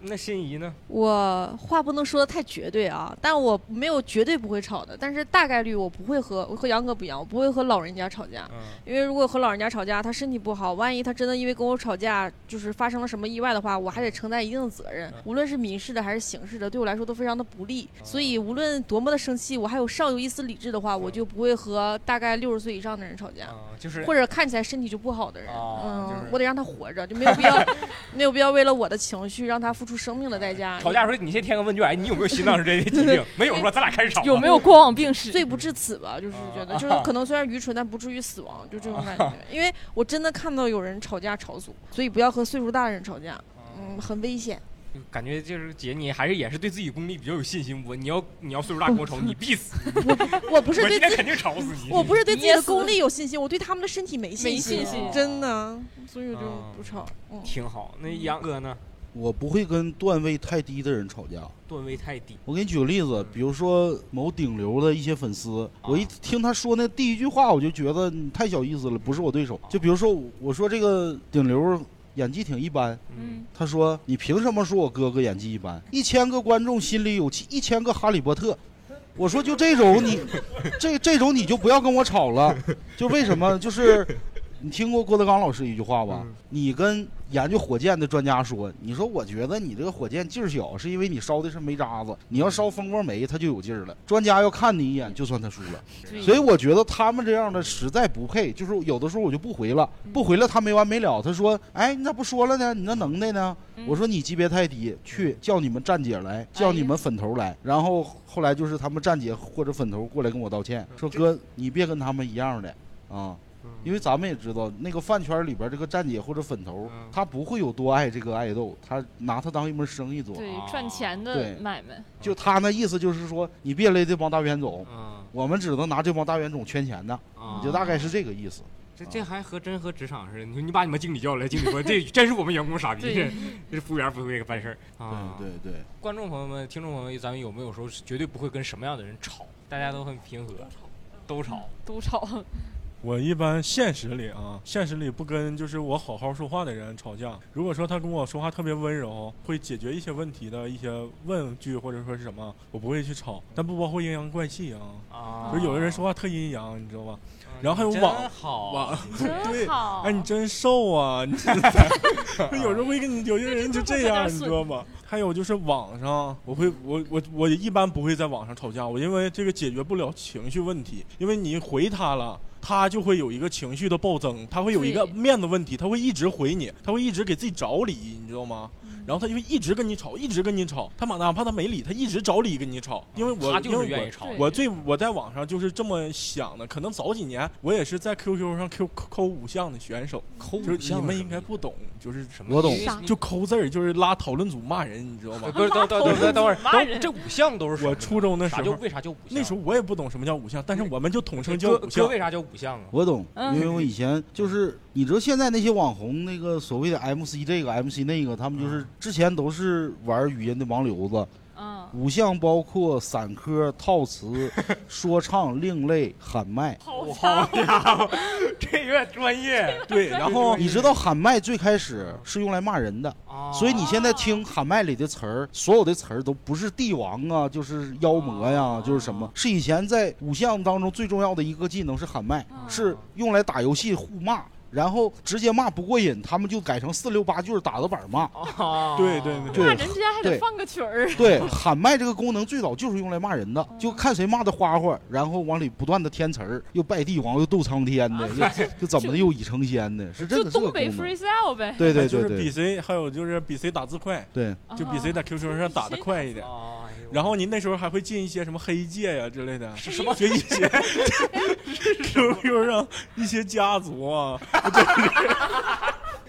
那心仪呢？我话不能说的太绝对啊，但我没有绝对不会吵的，但是大概率我不会和我和杨哥不一样，我不会和老人家吵架，嗯因为如果和老人家吵架，他身体不好，万一他真的因为跟我吵架，就是发生了什么意外的话，我还得承担一定的责任，无论是民事的还是刑事的，对我来说都非常的不利。所以无论多么的生气，我还有尚有一丝理智的话，我就不会和大概六十岁以上的人吵架。啊，就是或者看起来身体就不好的人，嗯，我得让他活着，就没有必要，没有必要为了我的情绪让他付出生命的代价。吵架的时候，你先填个问卷，哎，你有没有心脏之类的疾病？没有说咱俩开始吵。有没有过往病史？罪不至此吧，就是觉得，啊就是可能 虽然愚蠢，但不至于死亡，就这种感觉。因为我真的看到有人吵架吵死我，所以不要和岁数大的人吵架，嗯，很危险。感觉就是姐，你还是也是对自己功力比较有信心。我你要你要岁数大跟我吵，你必死。我不是对自己，我今天肯定吵死你。我不是对自己的功力有信心，我对他们的身体没信心没心，信心真的，所以我就啊不吵。嗯，挺好。那杨哥呢？我不会跟段位太低的人吵架。段位太低。我给你举个例子，比如说某顶流的一些粉丝，我一听他说那第一句话，我就觉得你太小意思了，不是我对手。就比如说我说这个顶流演技挺一般，嗯，他说你凭什么说我哥哥演技一般？一千个观众心里有，一千个哈利波特。我说就这种你，这这种你就不要跟我吵了。就为什么？就是你听过郭德纲老师一句话吧？你跟研究火箭的专家说，你说我觉得你这个火箭劲儿小，是因为你烧的是煤渣子，你要烧蜂窝煤，它就有劲儿了。专家要看你一眼，就算他输了。所以我觉得他们这样的实在不配，就是有的时候我就不回了，不回了他没完没了。他说：“哎，你咋不说了呢？你那能耐呢？”我说：“你级别太低，去叫你们站姐来，叫你们粉头来。”然后后来就是他们站姐或者粉头过来跟我道歉，说：“哥，你别跟他们一样的啊。”因为咱们也知道，那个饭圈里边这个站姐或者粉头，嗯他不会有多爱这个爱豆，他拿他当一门生意做。对啊，赚钱的买卖。就他那意思就是说，你别勒这帮大冤种，嗯我们只能拿这帮大冤种圈钱的，啊，就大概是这个意思。这这还和真和职场似的。你说你把你们经理叫来，经理说这 真是我们员工傻逼，对 这服务员不会这个办事儿啊。对对对，观众朋友们、听众朋友们，咱们有没有时候是绝对不会跟什么样的人吵？大家都很平和，都吵。都吵，我一般现实里啊，现实里不跟就是我好好说话的人吵架。如果说他跟我说话特别温柔，会解决一些问题的一些问句或者说是什么，我不会去吵。但不包括阴阳怪气啊，啊就有的人说话特阴阳，你知道吧？然后还有网好网真好。哎，你真瘦啊！你 有时候会跟你有些人就这样，你知道吗？还有就是网上，我会我我我一般不会在网上吵架，我因为这个解决不了情绪问题，因为你回他了，他就会有一个情绪的暴增，他会有一个面子问题，他会一直回你，他会一直给自己找理，你知道吗？嗯然后他就一直跟你吵，一直跟你吵，他哪哪怕他没理，他一直找理跟你吵，因为我他就因为我是愿意吵我最我在网上就是这么想的，可能早几年我也是在 QQ 上 Q 抠五项的选手，抠就是你们应该不懂，就是什么？我懂就抠字儿，就是拉讨论组骂人，你知道吗？不是，等等等等等会儿，这五项都是什么我初中的时候，啥叫为啥叫五项？那时候我也不懂什么叫五项，但是我们就统称叫五项。为啥叫五项啊？我懂，嗯因为我以前就是，你知道现在那些网红那个所谓的 MC 这个 MC 那个，他们就是之前都是玩语音的王流子。嗯，五项包括散科、套词、说唱、另类、喊麦。好好家伙，这有点专业。对，然后你知道喊麦最开始是用来骂人的，啊所以你现在听喊麦里的词儿，所有的词儿都不是帝王啊，就是妖魔呀，就是什么，是以前在五项当中最重要的一个技能是喊麦，是用来打游戏互骂。然后直接骂不过瘾，他们就改成四六八句儿打个板骂。啊，对对对对骂人之间还得放个曲儿。对，喊麦这个功能最早就是用来骂人的，就看谁骂的花花，然后往里不断的添词儿，又拜帝王，又斗苍天的，又 就怎么的又已成仙的，是真就的是个东北功能。freestyle 呗。对对就是比对对谁，还有就是比谁打字快，对，就比谁在 QQ 上打的快一点。啊，然后您那时候还会进一些什么黑界呀之类的，是什么就一些 QQ 上一些家族啊，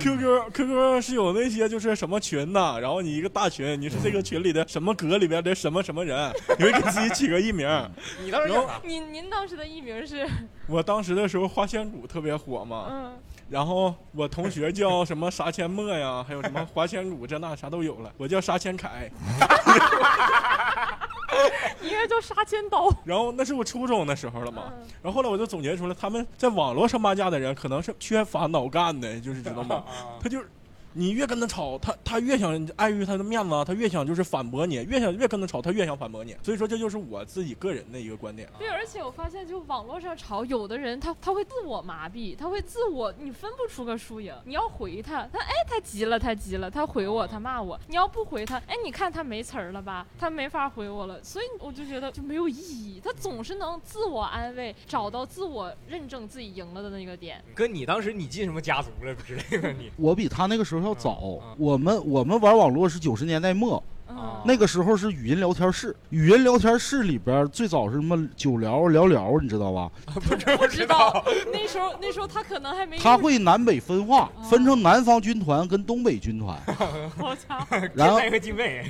QQ QQ 上是有那些就是什么群呐，然后你一个大群，你是这个群里的什么阁里边的什么什么人，你会给自己起个艺名。您您当时的艺名是我当时的时候花千骨特别火嘛，嗯，然后我同学叫什么杀千墨呀，还有什么花千骨这那啥都有了，我叫杀千凯。应该叫杀千刀。然后那是我初中的时候了嘛，嗯然后后来我就总结出来，他们在网络上骂架的人可能是缺乏脑干的，就是知道吗？啊他就是。你越跟他吵，他他越想碍于他的面子啊，他越想就是反驳你，越想越跟他吵，他越想反驳你。所以说这就是我自己个人的一个观点。对，而且我发现，就网络上吵，有的人他他会自我麻痹，他会自我，你分不出个输赢。你要回他，他哎他急了，他急了，他回我，他骂我。你要不回他，哎你看他没词儿了吧，他没法回我了。所以我就觉得就没有意义。他总是能自我安慰，找到自我认证自己赢了的那个点。哥，你当时你进什么家族了之类的？你我比他那个时候要早。我们我们玩网络是九十年代末，那个时候是语音聊天室。语音聊天室里边最早是什么九聊、聊聊，你知道吧？不知 不知道，那时候那时候他可能还没他会南北分化，哦分成南方军团跟东北军团，好家伙，然后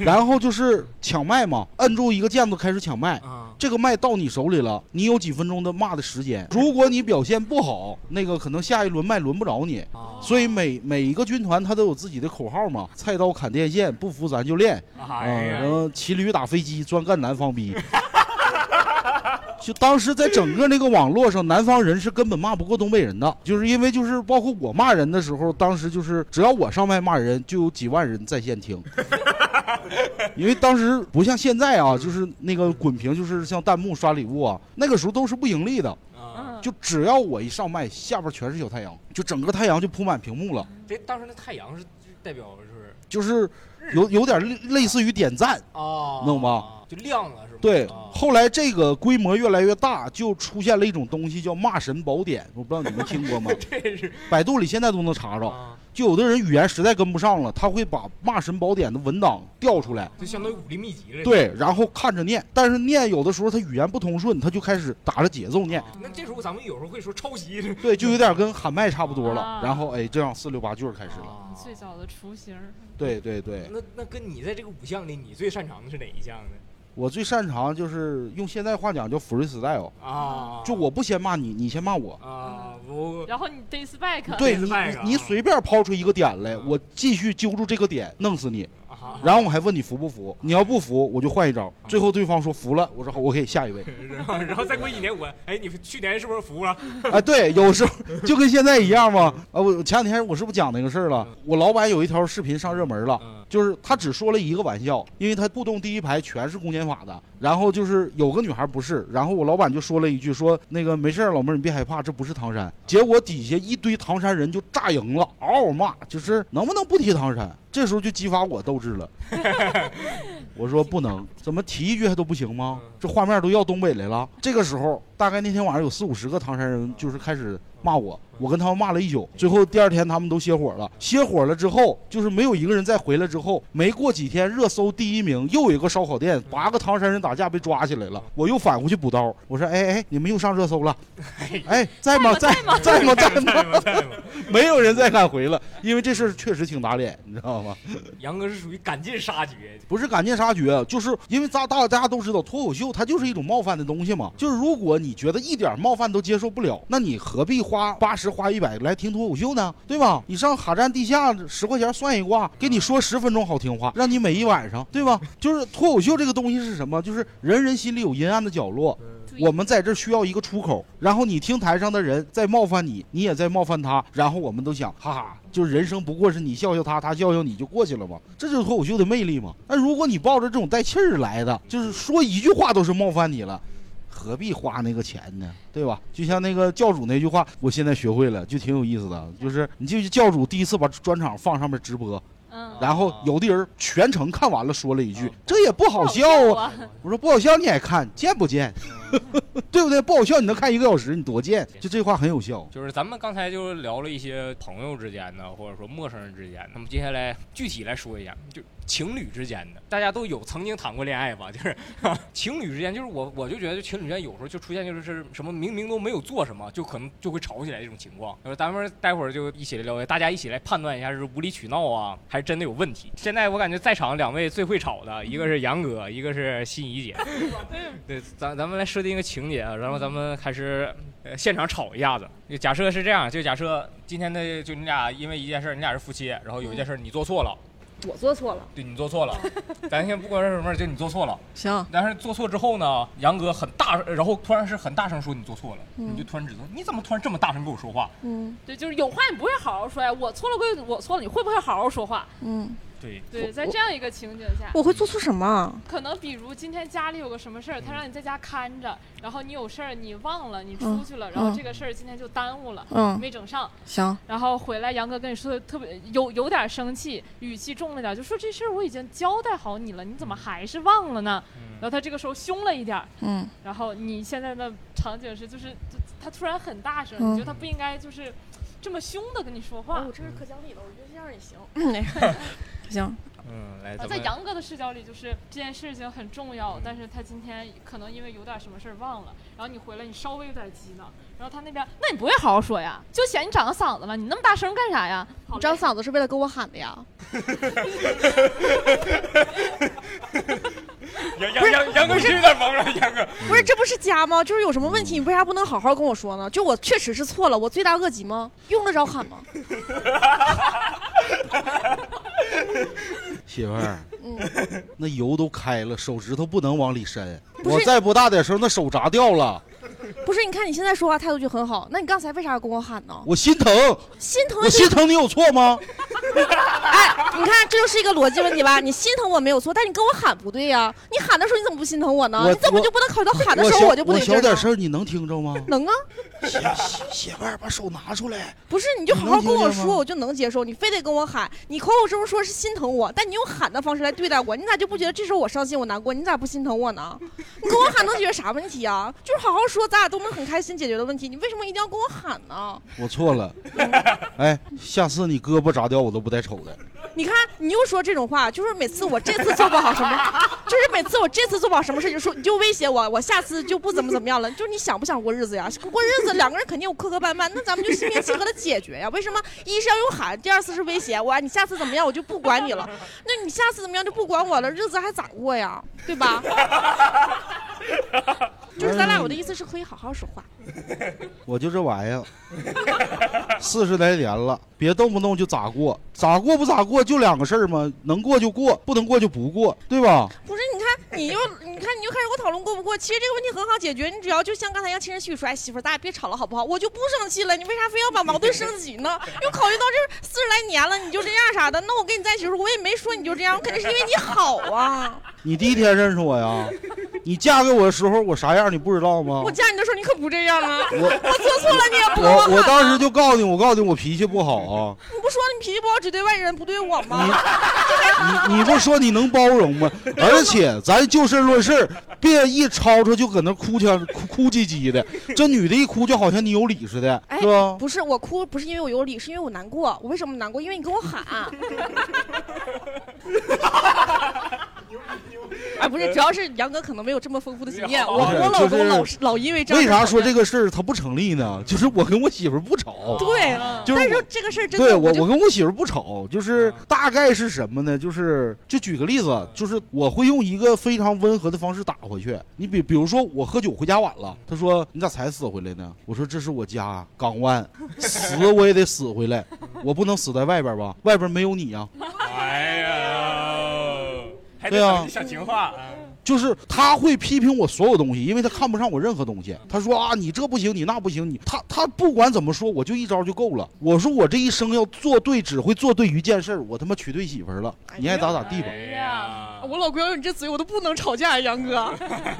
然后就是抢麦嘛，摁住一个键子开始抢麦。啊，这个麦到你手里了，你有几分钟的骂的时间。如果你表现不好，那个可能下一轮麦轮不着你。啊所以每每一个军团他都有自己的口号嘛，菜刀砍电线，不服咱就练。啊，然，后骑驴打飞机，专干南方逼。就当时在整个那个网络上，南方人是根本骂不过东北人的，就是因为就是包括我骂人的时候，当时就是只要我上麦骂人，就有几万人在线听。因为当时不像现在啊，就是那个滚屏，就是像弹幕刷礼物啊，那个时候都是不盈利的，就只要我一上麦，下边全是小太阳，就整个太阳就铺满屏幕了，这当时那太阳是代表是不是？就是有有点类类似于点赞。啊，懂吗？就亮了是吗？对，啊后来这个规模越来越大，就出现了一种东西叫骂神宝典，我不知道你们听过吗？这是百度里现在都能查着。啊，就有的人语言实在跟不上了，他会把骂神宝典的文档调出来，就相当于武林秘籍了。对，然后看着念。但是念有的时候他语言不通顺，他就开始打着节奏念啊，那这时候咱们有时候会说抄袭。对，就有点跟喊麦差不多了啊。然后哎，这样四六八句儿开始了。啊最早的雏形。对对对，那那跟你在这个五项里，你最擅长的是哪一项呢？我最擅长就是用现在话讲叫 freestyle，啊，就我不先骂你，你先骂我。啊，我然后你 days back，对你随便抛出一个点来，嗯我继续揪住这个点，弄死你。啊，然后我还问你服不服，你要不服，我就换一招。最后对方说服了，我说好，我可以下一位。然后然后再过一年，我哎，你去年是不是服了？哎，对，有时候 就跟现在一样嘛。啊，我前两天我是不是讲那个事儿了？我老板有一条视频上热门了，嗯就是他只说了一个玩笑，因为他互动第一排全是公检法的，然后就是有个女孩不是，然后我老板就说了一句说那个没事儿，老妹儿你别害怕，这不是唐山。结果底下一堆唐山人就炸营了，嗷嗷骂，就是能不能不提唐山？这时候就激发我斗志了。我说不能，怎么提一句还都不行吗？这画面都要东北来了。这个时候，大概那天晚上有四五十个唐山人，就是开始骂我，我跟他们骂了一宿。最后第二天他们都歇火了，歇火了之后，就是没有一个人再回来。之后没过几天，热搜第一名又有一个烧烤店，八个唐山人打架被抓起来了。我又返回去补刀，我说哎哎，你们又上热搜了，哎在吗在吗在吗在吗？没有人再敢回了，因为这事儿确实挺打脸，你知道吗？杨哥是属于赶尽杀绝，不是赶尽杀绝，就是因为咱大家都知道脱口秀它就是一种冒犯的东西嘛。就是如果你觉得一点冒犯都接受不了，那你何必花八十花一百来听脱口秀呢？对吧？你上哈站地下十块钱算一卦，给你说十分钟好听话，让你美一晚上，对吧？就是脱口秀这个东西是什么？就是人人心里有阴暗的角落。我们在这需要一个出口，然后你听台上的人在冒犯你，你也在冒犯他，然后我们都想，哈哈，就是人生不过是你笑笑他，他笑笑你就过去了嘛，这就是脱口秀的魅力嘛。那如果你抱着这种带气儿来的，就是说一句话都是冒犯你了，何必花那个钱呢？对吧？就像那个教主那句话，我现在学会了，就挺有意思的，就是你记不教主第一次把专场放上面直播。嗯，然后有的人全程看完了，说了一句：“这也不好笑啊。”我说：“不好笑你也看，贱不贱？对不对？不好笑你能看一个小时，你多贱？”就这话很有效。就是咱们刚才就聊了一些朋友之间的，或者说陌生人之间的。那么接下来具体来说一下，就情侣之间的，大家都有曾经谈过恋爱吧？就是情侣之间，就是我我就觉得，就情侣之间有时候就出现就是什么明明都没有做什么，就可能就会吵起来这种情况。就是咱们待会儿就一起来聊，大家一起来判断一下是无理取闹啊，还是真的有问题。现在我感觉在场两位最会吵的，一个是杨哥，一个是心怡姐。对，咱咱们来设定一个情节，然后咱们开始呃现场吵一下子。就假设是这样，就假设今天的就你俩因为一件事，你俩是夫妻，然后有一件事你做错了。我做错了，对你做错了，咱先不管是什么，就你做错了。行。但是做错之后呢，杨哥很大，然后突然是很大声说你做错了，你就突然指责你怎么突然这么大声跟我说话？嗯，对，就是有话你不会好好说呀，我错了归我错了，你会不会好好说话？嗯。对对，在这样一个情景下，我会做出什么？可能比如今天家里有个什么事儿，他让你在家看着，然后你有事儿你忘了，你出去了，然后这个事儿今天就耽误了，嗯，没整上。行。然后回来，杨哥跟你说的特别有有点生气，语气重了点，就说这事儿我已经交代好你了，你怎么还是忘了呢？然后他这个时候凶了一点，嗯。然后你现在的场景是，就是他突然很大声，你觉得他不应该就是这么凶的跟你说话？我这是可讲理了，我觉得这样也行。行。嗯，来，在杨哥的视角里，就是这件事情很重要，但是他今天可能因为有点什么事儿忘了，然后你回来你稍微有点急呢，然后他那边，那你不会好好说呀？就嫌你长个嗓子了，你那么大声干啥呀？你长嗓子是为了跟我喊的呀？杨杨杨杨哥是有点懵了，杨哥不是，这不是家吗？就是有什么问题，你为啥不能好好跟我说呢？就我确实是错了，我罪大恶极吗？用得着喊吗？媳妇儿，嗯，那油都开了，手指头不能往里伸。我再不大点声，那手炸掉了。不是，你看你现在说话态度就很好，那你刚才为啥要跟我喊呢？我心疼，心疼，我心疼你有错吗？哎，你看这就是一个逻辑问题吧？你心疼我没有错，但你跟我喊不对呀。你喊的时候你怎么不心疼我呢？你怎么就不能考虑到喊的时候我就不得劲我小点声，你能听着吗？能啊。媳媳妇儿，把手拿出来。不是，你就好好跟我说，我就能接受。你非得跟我喊，你口口声声说是心疼我，但你用喊的方式来对待我，你咋就不觉得这时候我伤心我难过？你咋不心疼我呢？你跟我喊能解决啥问题啊？就是好好说，咱俩都能很开心解决的问题。你为什么一定要跟我喊呢？我错了。哎，下次你胳膊砸掉我都不带瞅的。你看，你又说这种话，就是每次我这次做不好什么，就是每次我这次做不好什么事，就说你就威胁我，我下次就不怎么怎么样了。就是你想不想过日子呀？过日子两个人肯定有磕磕绊绊，那咱们就心平气和的解决呀。为什么？一是要用喊，第二次是威胁我，你下次怎么样我就不管你了。那你下次怎么样就不管我了，日子还咋过呀？对吧？就是咱俩，我的意思是可以好好说话。我就这玩意儿，四十来年了，别动不动就咋过，咋过不咋过，就两个事儿嘛，能过就过，不能过就不过，对吧？不是，你看，你又，你看，你又开始跟我讨论过不过。其实这个问题很好解决，你只要就像刚才一样，轻声细语说：“哎，媳妇儿，咱俩别吵了，好不好？”我就不生气了。你为啥非要把矛盾升级呢？又考虑到这四十来年了，你就这样啥的，那我跟你在一起时候，我也没说你就这样，我肯定是因为你好啊。你第一天认识我呀？你嫁给我的时候我啥样你不知道吗？我嫁你的时候你可不这样啊！我 我做错了你也不跟我喊我当时就告诉你，我告诉你我脾气不好啊。你不说你脾气不好只对外人不对我吗？你你不说你能包容吗？而且咱就事论事，别一吵吵就搁那哭腔 哭哭唧唧的。这女的一哭就好像你有理似的，哎是吧？不是我哭，不是因为我有理，是因为我难过。我为什么难过？因为你跟我喊。哎，不是，主要是杨哥可能没有这么丰富的经验。我我老公老是老因为这样。为啥说这？个事儿他不成立呢？就是我跟我媳妇儿不吵，对，就是但是这个事儿真的，对我，我跟我媳妇儿不吵，就是大概是什么呢？就是就举个例子，就是我会用一个非常温和的方式打回去。你比比如说我喝酒回家晚了，他说你咋才死回来呢？我说这是我家港湾，死我也得死回来，我不能死在外边吧？外边没有你呀、哎呀，还对啊讲情话啊。就是他会批评我所有东西，因为他看不上我任何东西。他说啊，你这不行，你那不行，你他他不管怎么说，我就一招就够了。我说我这一生要做对，只会做对一件事儿，我他妈娶对媳妇儿了，你爱咋咋地吧。哎呀，我老公要有你这嘴，我都不能吵架呀，杨哥。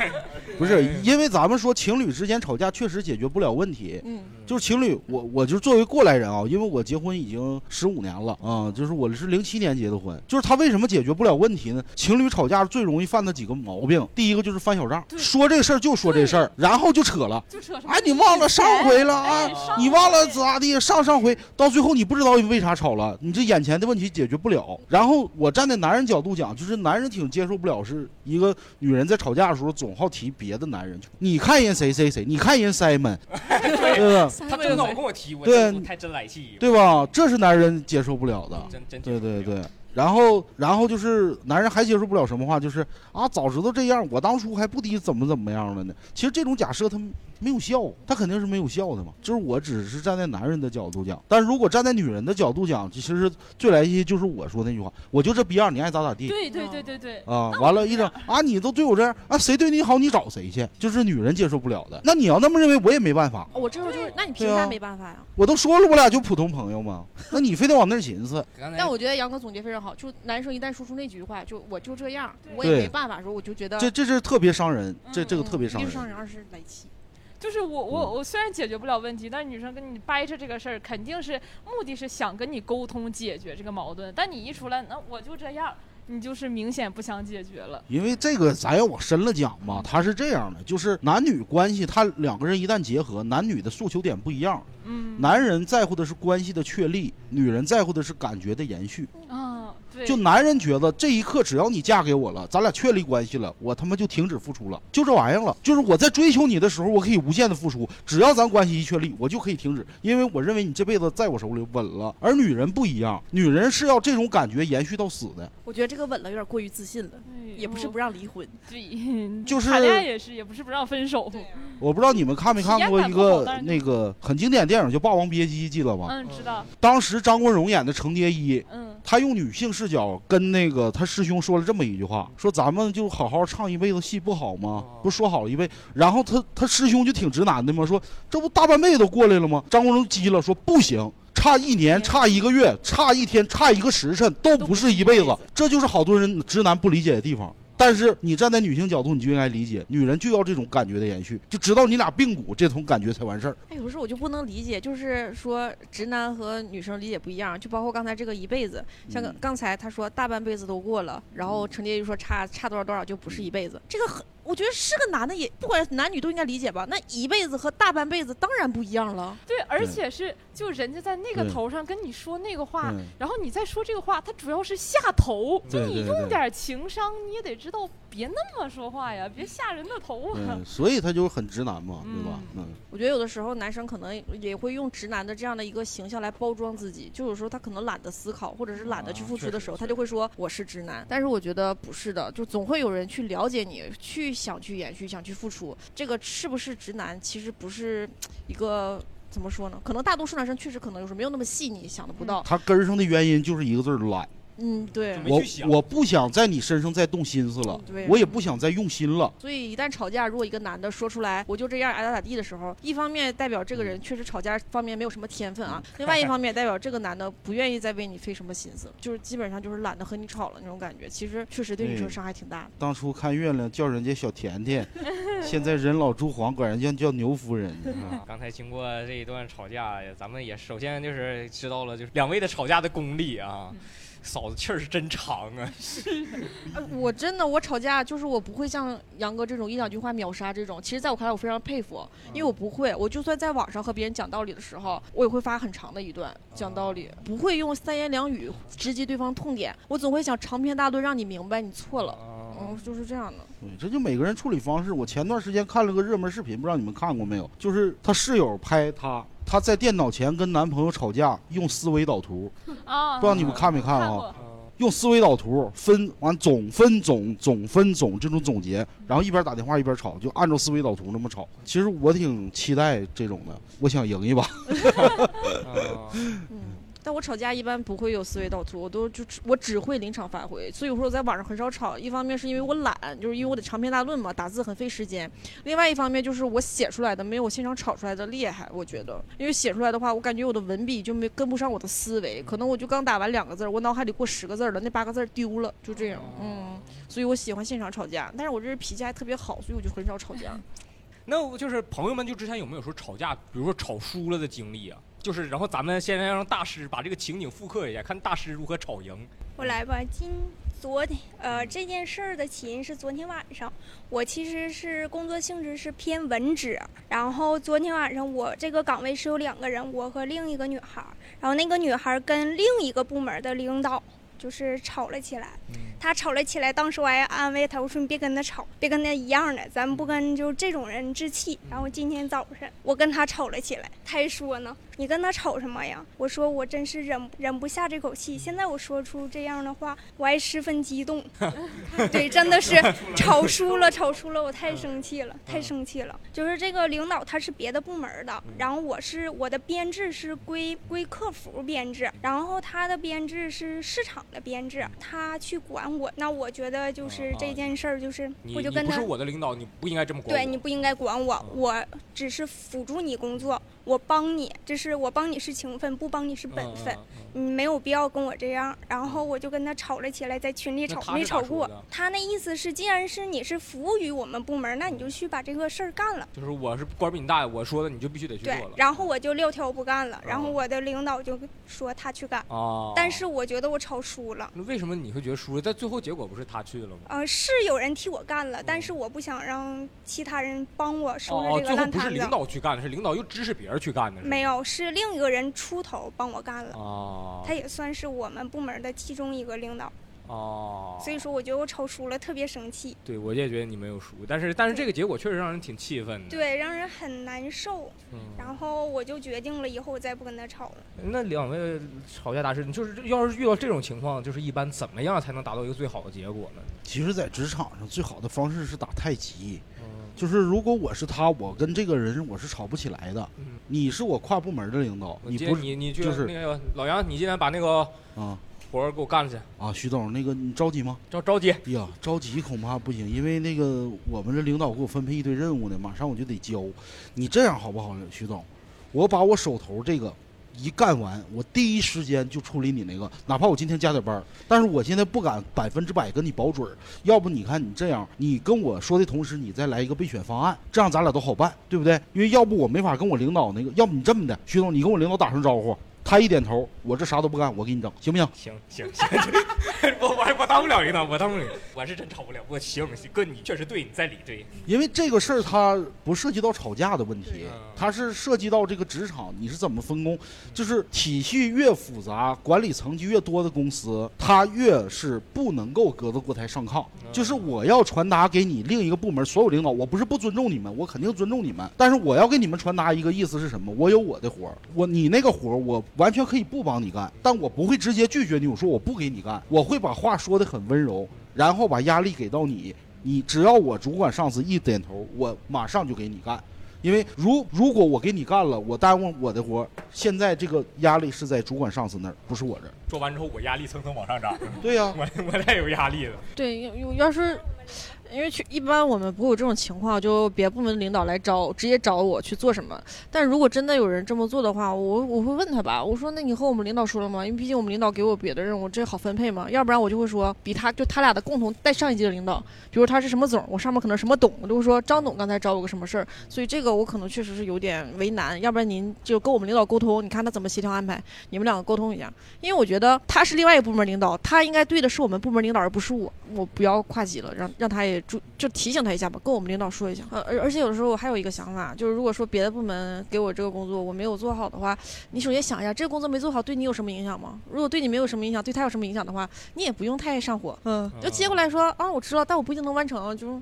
不是，因为咱们说情侣之间吵架确实解决不了问题。嗯，就是情侣，我我就作为过来人啊，因为我结婚已经十五年了啊、就是我是零七年结的婚。就是他为什么解决不了问题呢？情侣吵架最容易犯的几个毛病，第一个就是翻小账，说这事儿就说这事儿，然后就扯了。就扯哎，你忘了上回了啊哎？你忘了咋地？上上回到最后你不知道为啥吵了，你这眼前的问题解决不了。然后我站在男人角度讲，就是男人挺接受不了，是一个女人在吵架的时候总好提别的男人。你看人谁谁谁，你看人 Simon，对吧？他真老跟我提，我对真太真来气，对吧？这是男人接受不了的。真真对对对。然后，然后就是男人还接受不了什么话，就是啊，早知道这样，我当初还不得怎么怎么样了呢？其实这种假设他没有效，他肯定是没有效的嘛。就是我只是站在男人的角度讲，但是如果站在女人的角度讲，其实最来气就是我说那句话，我就这逼样，你爱咋咋地。对对对对对，啊，完了，一整啊，你都对我这样啊，谁对你好，你找谁去？就是女人接受不了的。那你要那么认为，我也没办法。我这时候就是，那你凭啥没办法呀？我都说了，我俩就普通朋友嘛。那你非得往那儿寻思，但我觉得杨哥总结非常好，就男生一旦说出那句话，就我就这样，我也没办法的时候，我就觉得这这是特别伤人，这嗯这个特别伤人。伤人二是来气。就是我我嗯我虽然解决不了问题，但是女生跟你掰扯这个事儿，肯定是目的是想跟你沟通解决这个矛盾。但你一出来，那我就这样，你就是明显不想解决了。因为这个咱要往深了讲嘛，他是这样的，就是男女关系，他两个人一旦结合，男女的诉求点不一样。嗯，男人在乎的是关系的确立，女人在乎的是感觉的延续。啊，对，就男人觉得这一刻只要你嫁给我了，咱俩确立关系了，我他妈就停止付出了，就这玩意儿了。就是我在追求你的时候，我可以无限的付出，只要咱关系一确立，我就可以停止，因为我认为你这辈子在我手里稳了。而女人不一样，女人是要这种感觉延续到死的。我觉得这个稳了有点过于自信了，对也不是不让离婚。对，就是谈恋爱也是，也不是不让分手。我不知道你们看没看过一个那个很经典电影叫《霸王别姬》，记得吧？嗯，知道。当时张国荣演的程蝶衣，嗯他用女性视角跟那个他师兄说了这么一句话，说咱们就好好唱一辈子戏不好吗？不说好了一辈，然后他他师兄就挺直男的嘛，说这不大半辈子都过来了吗？张国荣急了，说不行。差一年，差一个月，差一天，差一个时辰，都不是一辈子。这就是好多人直男不理解的地方。但是你站在女性角度，你就应该理解，女人就要这种感觉的延续，就知道你俩并骨，这种感觉才完事儿。哎，有时候我就不能理解，就是说直男和女生理解不一样，就包括刚才这个一辈子，像刚才他说大半辈子都过了，然后程蝶衣说差差多少多少就不是一辈子，这个很，我觉得是个男的也不管男女都应该理解吧。那一辈子和大半辈子当然不一样了。对，而且是就人家在那个头上跟你说那个话，然后你再说这个话，他主要是下头，就你用点情商，你也得知道别那么说话呀，别吓人的头所以他就很直男嘛，对吧？嗯。我觉得有的时候男生可能也会用直男的这样的一个形象来包装自己，就有时候他可能懒得思考，或者是懒得去付出的时候，他就会说我是直男。但是我觉得不是的，就总会有人去了解你，去想去延续，想去付出。这个是不是直男，其实不是一个怎么说呢？可能大多数男生确实可能就是没有那么细腻，想的不到。他根儿上的原因就是一个字儿懒。嗯，对。我我不想在你身上再动心思了，对我也不想再用心了。所以一旦吵架，如果一个男的说出来我就这样爱咋咋地的时候，一方面代表这个人确实吵架方面没有什么天分啊，另外一方面代表这个男的不愿意再为你费什么心思，就是基本上就是懒得和你吵了那种感觉。其实确实对女生对伤害挺大的。当初看月亮叫人家小甜甜，现在人老珠黄管人家叫牛夫人。啊刚才经过这一段吵架，咱们也首先就是知道了，就是两位的吵架的功力啊。嫂子气儿是真长啊！是我真的我吵架就是我不会像杨哥这种一两句话秒杀这种，其实在我看来我非常佩服，因为我不会，我就算在网上和别人讲道理的时候，我也会发很长的一段讲道理，不会用三言两语直击对方痛点，我总会想长篇大论让你明白你错了，啊嗯，就是这样的。对，这就每个人处理方式。我前段时间看了个热门视频，不知道你们看过没有？就是他室友拍他，他在电脑前跟男朋友吵架，用思维导图，啊，不知道你们看没看啊？看。用思维导图分完总分总总分总这种总结，然后一边打电话一边吵，就按照思维导图那么吵。其实我挺期待这种的，我想赢一把。啊 嗯，但我吵架一般不会有思维导图，我都就我只会临场发挥。所以我说我在网上很少吵，一方面是因为我懒，就是因为我得长篇大论嘛，打字很费时间；另外一方面就是我写出来的没有我现场吵出来的厉害，我觉得，因为写出来的话，我感觉我的文笔就没跟不上我的思维，可能我就刚打完两个字，我脑海里过十个字了，那八个字丢了，就这样，嗯，所以我喜欢现场吵架，但是我这人脾气还特别好，所以我就很少吵架。那我就是朋友们，就之前有没有说吵架，比如说吵输了的经历啊？就是，然后咱们现在让大师把这个情景复刻一下，看大师如何吵赢。我来吧，今昨天呃这件事儿的起因是昨天晚上，我其实是工作性质是偏文职，然后昨天晚上我这个岗位是有两个人，我和另一个女孩儿，然后那个女孩儿跟另一个部门的领导就是吵了起来。他吵了起来，当时我还安慰他，我说你别跟他吵，别跟他一样的，咱不跟就这种人置气。然后今天早上我跟他吵了起来，他还说呢，你跟他吵什么呀？我说我真是忍忍不下这口气，现在我说出这样的话，我还十分激动。对，真的是吵输了，吵输了，我太生气了，太生气了。就是这个领导他是别的部门的，然后我是我的编制是归归客服编制，然后他的编制是市场的编制，他去管我，那我觉得就是这件事儿，就是我就跟他是我的领导，你不应该这么管。对你不应该管我，我只是辅助你工作，我帮你，这是我帮你是情分，不帮你是本分，嗯嗯嗯你没有必要跟我这样。然后我就跟他吵了起来，在群里吵，没吵过。他那意思是，既然是你是服务于我们部门，那你就去把这个事儿干了。就是我是官比你大，我说的你就必须得去做对了，。然后我就撂挑不干了，然后哦我的领导就说他去干，啊。但是我觉得我吵输了。那为什么你会觉得输了？但最后结果不是他去了吗？呃，是有人替我干了，但是我不想让其他人帮我收拾哦，这最后不是领个烂摊子。导去干的，是领导又指使别人没有，是另一个人出头帮我干了。哦。他也算是我们部门的其中一个领导，哦。所以说我觉得我吵输了，特别生气，对，我也觉得你没有输，但是但是这个结果确实让人挺气愤的。对，让人很难受。嗯。然后我就决定了，以后我再不跟他吵了。那两位吵架大师，你就是要是遇到这种情况，就是一般怎么样才能达到一个最好的结果呢？其实，在职场上最好的方式是打太极。嗯就是如果我是他，我跟这个人我是吵不起来的。嗯，你是我跨部门的领导，你不是你你就是那个老杨，你今天把那个啊活儿给我干了去，啊，徐总，那个你着急吗？着着急。哎呀，着急恐怕不行，因为那个我们这领导给我分配一堆任务呢，马上我就得交。你这样好不好，徐总？我把我手头这个一干完，我第一时间就处理你那个，哪怕我今天加点班，但是我现在不敢百分之百跟你保准。要不你看你这样，你跟我说的同时，你再来一个备选方案，这样咱俩都好办，对不对？因为要不我没法跟我领导那个，要不你这么的，徐总，你跟我领导打声招呼。他一点头，我这啥都不干，我给你整，行不行？行行行，我我我当不了领导，我当不了，我是真吵不了。我行行，哥你确实对，你在理对。因为这个事儿它不涉及到吵架的问题嗯，它是涉及到这个职场你是怎么分工。就是体系越复杂，管理层级越多的公司，它越是不能够隔着锅台上炕。就是我要传达给你另一个部门所有领导，我不是不尊重你们，我肯定尊重你们，但是我要给你们传达一个意思是什么？我有我的活儿，我你那个活儿我完全可以不帮你干，但我不会直接拒绝你，我说我不给你干，我会把话说得很温柔，然后把压力给到你，你只要我主管上司一点头，我马上就给你干。因为如如果我给你干了，我耽误我的活儿，现在这个压力是在主管上司那儿，不是我这儿。做完之后我压力蹭蹭往上涨，对呀、我我太有压力了。对，要要要是，因为去一般我们不会有这种情况，就别部门领导来找，直接找我去做什么。但如果真的有人这么做的话，我我会问他吧，我说那你和我们领导说了吗？因为毕竟我们领导给我别的任务，这好分配嘛。要不然我就会说，比他就他俩的共同带上一级的领导，比如他是什么总，我上面可能什么董，我就会说张董刚才找我个什么事儿，所以这个我可能确实是有点为难。要不然您就跟我们领导沟通，你看他怎么协调安排，你们两个沟通一下。因为我觉得他是另外一个部门领导，他应该对的是我们部门领导，而不是我。我不要跨级了，让让他也注就提醒他一下吧，跟我们领导说一下。呃，而而且有的时候我还有一个想法，就是如果说别的部门给我这个工作我没有做好的话，你首先想一下，这个工作没做好对你有什么影响吗？如果对你没有什么影响，对他有什么影响的话，你也不用太上火，嗯，就接过来说啊，我知道，但我不一定能完成，就。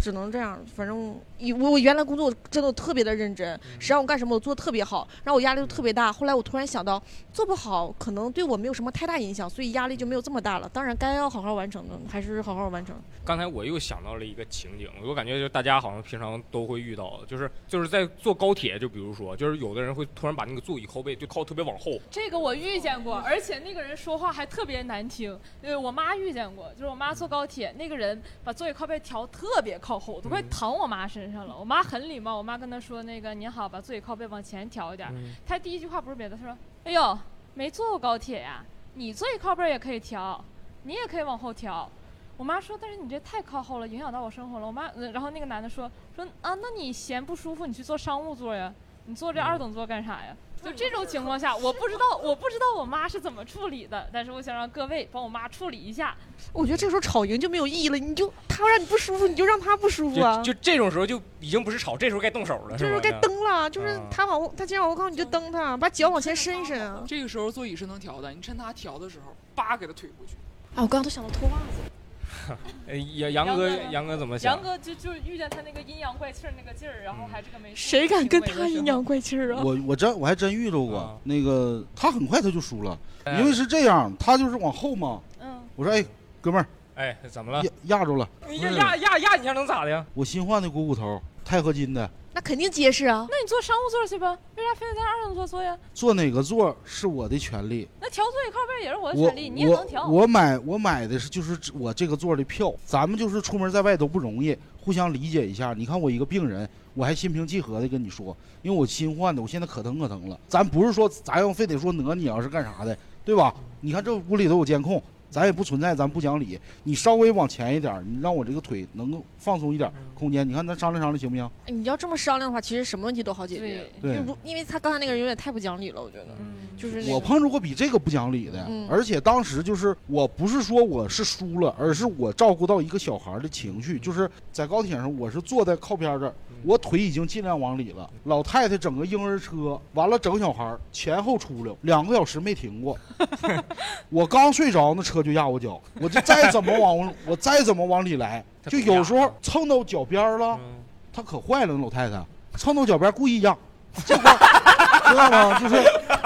只能这样，反正以我我原来工作真的特别的认真，谁让我干什么我做的特别好，然后我压力就特别大。后来我突然想到，做不好可能对我没有什么太大影响，所以压力就没有这么大了。当然，该要好好完成的还是好好完成。刚才我又想到了一个情景，我感觉就大家好像平常都会遇到，就是就是在坐高铁，就比如说，就是有的人会突然把那个座椅靠背就靠特别往后，这个我遇见过，而且那个人说话还特别难听。呃，我妈遇见过，就是我妈坐高铁，那个人把座椅靠背调特别靠后，都快躺我妈身上了。我妈很礼貌，我妈跟她说：“那个您好，把座椅靠背往前调一点。嗯她第一句话不是别的，她说：“哎呦，没坐过高铁呀，你座椅靠背也可以调，你也可以往后调。”我妈说：“但是你这太靠后了，影响到我生活了。”我妈，呃然后那个男的说：“说啊，那你嫌不舒服，你去坐商务座呀，你坐这二等座干啥呀？”就这种情况下，我不知道，我不知道我妈是怎么处理的，但是我想让各位帮我妈处理一下。我觉得这时候吵赢就没有意义了，你就他让你不舒服，你就让他不舒服啊。就就这种时候就已经不是吵，这时候该动手了，是吧？这时候该蹬了，就是啊他往后，他既然往后靠，你就蹬他，把脚往前伸一伸啊。这个时候座椅是能调的，你趁他调的时候，叭给他推过去。啊，我刚刚都想到脱袜子。呃 杨杨哥，杨哥怎么想杨？哥就就遇见他那个阴阳怪气儿那个劲儿，然后还这个没。谁敢跟他阴阳怪气儿啊？我我真我还真遇着过、啊那个，他很快他就输了，哎因为是这样，他就是往后嘛。嗯，我说哎，哥们儿哎，怎么了？压压着了，压压压压你一下能咋的呀？我新换的股骨头，钛合金的，那肯定结实啊。那你坐商务座去吧，为啥非得在二等座坐呀？坐哪个座是我的权利。那调座椅靠背也是我的权利，你也能调。我我买我买的是就是我这个座的票，咱们就是出门在外都不容易，互相理解一下。你看我一个病人，我还心平气和的跟你说，因为我新换的，我现在可疼可疼了。咱不是说咱要非得说讹你要是干啥的，对吧？你看这屋里都有监控，咱也不存在咱不讲理。你稍微往前一点，你让我这个腿能够放松一点空间。你看咱商量商量行不行？哎你要这么商量的话，其实什么问题都好解决。对就如因为他刚才那个人有点太不讲理了，我觉得。嗯，就是那个我碰着过比这个不讲理的，嗯。而且当时就是我不是说我是输了，而是我照顾到一个小孩的情绪，就是在高铁上我是坐在靠边这儿，我腿已经尽量往里了，老太太整个婴儿车，完了整小孩前后出溜，两个小时没停过，我刚睡着那车就压我脚，我就再怎么往 我再怎么往里来，就有时候蹭到脚边儿了，嗯。她可坏了，那老太太蹭到脚边儿故意压，这块知道吗？就是。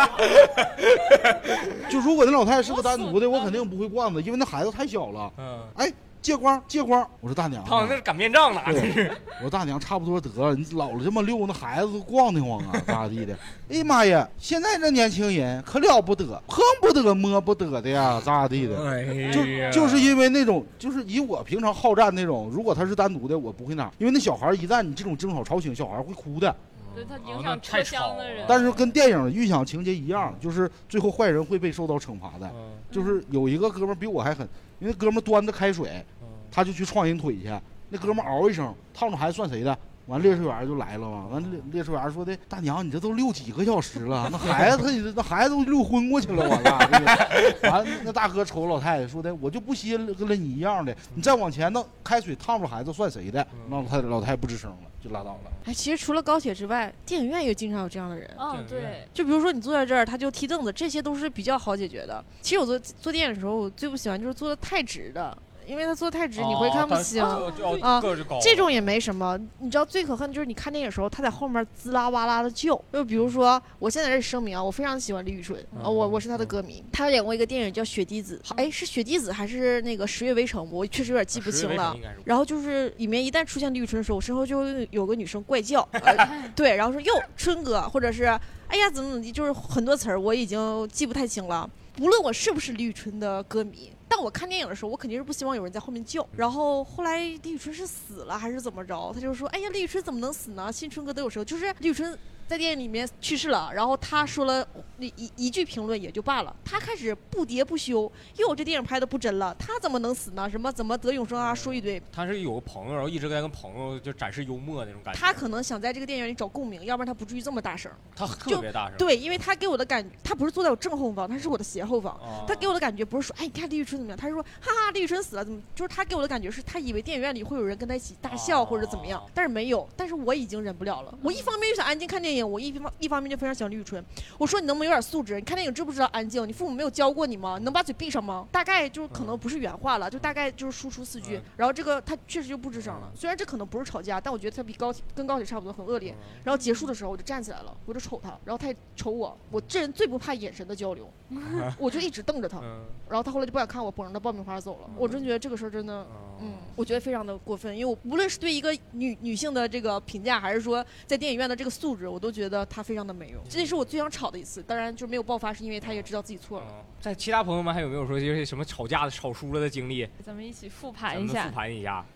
就如果那老太太是个单独的，我肯定不会惯着，因为那孩子太小了。嗯，哎，借光借光，我说大娘啊，他那是擀面杖呢，这是。我说大娘差不多得了，你老了这么溜，那孩子都逛得慌啊，咋咋地的？哎呀妈呀，现在这年轻人可了不得，碰不得摸不得的呀，咋咋地的？哎就就是因为那种，就是以我平常好战那种，如果他是单独的，我不会那样，因为那小孩一旦你这种争吵吵醒，小孩会哭的。对他哦影响车厢的人。但是跟电影预想情节一样，就是最后坏人会被受到惩罚的。嗯就是有一个哥们儿比我还狠，因为哥们儿端着开水，嗯他就去撞人腿去，那哥们儿嗷一声，烫着孩子算谁的？完列车员就来了嘛，完列列车员说的大娘，你这都六几个小时了，那孩子他那孩子都溜昏过去了，完了，这个完那大哥瞅老太太说的，我就不稀罕跟了你一样的，你再往前弄开水烫着孩子算谁的？那老太太老太太不吱声了，就拉倒了。哎，其实除了高铁之外，电影院也经常有这样的人。嗯，对，就比如说你坐在这儿，他就踢凳子，这些都是比较好解决的。其实我坐坐电影的时候，我最不喜欢就是坐的太直的，因为他坐太直，你会看不清。啊这种也没什么，你知道最可恨的就是你看电影的时候，他在后面滋啦哇啦的叫。就比如说，我现在在这声明啊，我非常喜欢李宇春，嗯啊，我我是他的歌迷。他演过一个电影叫《雪滴子》，哎，是雪滴子还是那个《十月围城》？我确实有点记不清了。然后就是里面一旦出现李宇春的时候，我身后就会有个女生怪叫，呃、对，然后说哟春哥，或者是哎呀怎么怎么地，就是很多词儿我已经记不太清了。无论我是不是李宇春的歌迷，但我看电影的时候，我肯定是不希望有人在后面叫。然后后来李宇春是死了还是怎么着？他就说：“哎呀，李宇春怎么能死呢？新春哥都有时候就是李宇春在电影里面去世了，然后他说了一一一句评论也就罢了，他开始不喋不休，哟，这电影拍的不真了，他怎么能死呢？什么怎么得永生啊？说一堆。他是有个朋友，然后一直在跟朋友就展示幽默那种感觉。他可能想在这个电影里找共鸣，要不然他不至于这么大声。他特别大声。对，因为他给我的感，他不是坐在我正后方，他是我的斜后方。哦他给我的感觉不是说，哎，你看李宇春怎么样？他是说，哈哈，李宇春死了，怎么？就是他给我的感觉是他以为电影院里会有人跟他一起大笑或者怎么样，但是没有。但是我已经忍不了了。我一方面又想安静看电影，我一方一方面就非常喜欢李宇春。我说你能不能有点素质？你看电影知不知道安静？你父母没有教过你吗？你能把嘴闭上吗？大概就是可能不是原话了，就大概就是输出四句。然后这个他确实就不吱声了。虽然这可能不是吵架，但我觉得他比高铁跟高铁差不多，很恶劣。然后结束的时候我就站起来了，我就瞅他，然后他也瞅我。我这人最不怕眼神的交流，我就一直瞪着他。然后他后来就不敢看我，捧着爆米花走了。我真觉得这个事儿真的，嗯，我觉得非常的过分。因为我无论是对一个女女性的这个评价，还是说在电影院的这个素质，我都觉得他非常的没用。这是我最想吵的一次，当然就没有爆发，是因为他也知道自己错了。在其他朋友们还有没有说就是什么吵架的、吵输了的经历？咱们一起复盘一下。复盘一下。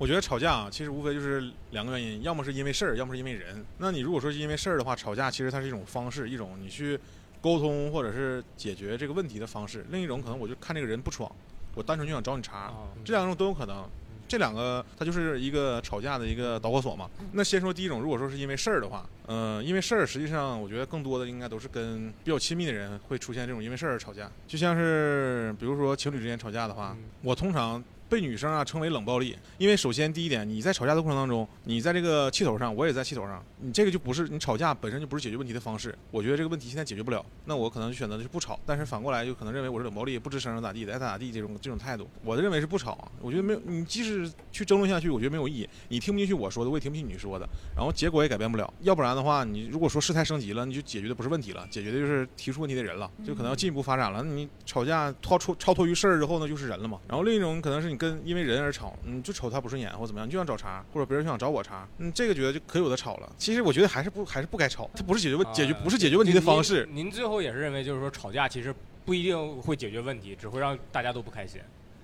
我觉得吵架啊，其实无非就是两个原因，要么是因为事儿，要么是因为人。那你如果说是因为事儿的话，吵架其实它是一种方式，一种你去沟通或者是解决这个问题的方式。另一种可能我就看这个人不爽，我单纯就想找你茬，这两种都有可能。这两个它就是一个吵架的一个导火索嘛。那先说第一种，如果说是因为事儿的话，嗯、呃，因为事儿实际上我觉得更多的应该都是跟比较亲密的人会出现这种因为事儿吵架，就像是比如说情侣之间吵架的话，我通常。被女生啊称为冷暴力，因为首先第一点，你在吵架的过程当中，你在这个气头上，我也在气头上，你这个就不是你吵架本身就不是解决问题的方式。我觉得这个问题现在解决不了，那我可能就选择的是不吵。但是反过来就可能认为我是冷暴力，不吱声咋地的，爱咋咋地这种这种态度，我的认为是不吵。我觉得没有，你即使去争论下去，我觉得没有意义。你听不进去我说的，我也听不进去你说的，然后结果也改变不了。要不然的话，你如果说事态升级了，你就解决的不是问题了，解决的就是提出问题的人了，就可能要进一步发展了。你吵架超出超脱于事儿之后呢，就是人了嘛。然后另一种可能是你跟因为人而吵，你就瞅他不顺眼或怎么样，你就想找茬，或者别人就想找我茬，嗯，这个觉得就可有的吵了。其实我觉得还是不还是不该吵，它不是解决问解决不是解决问题的方式。您最后也是认为就是说吵架其实不一定会解决问题，只会让大家都不开心。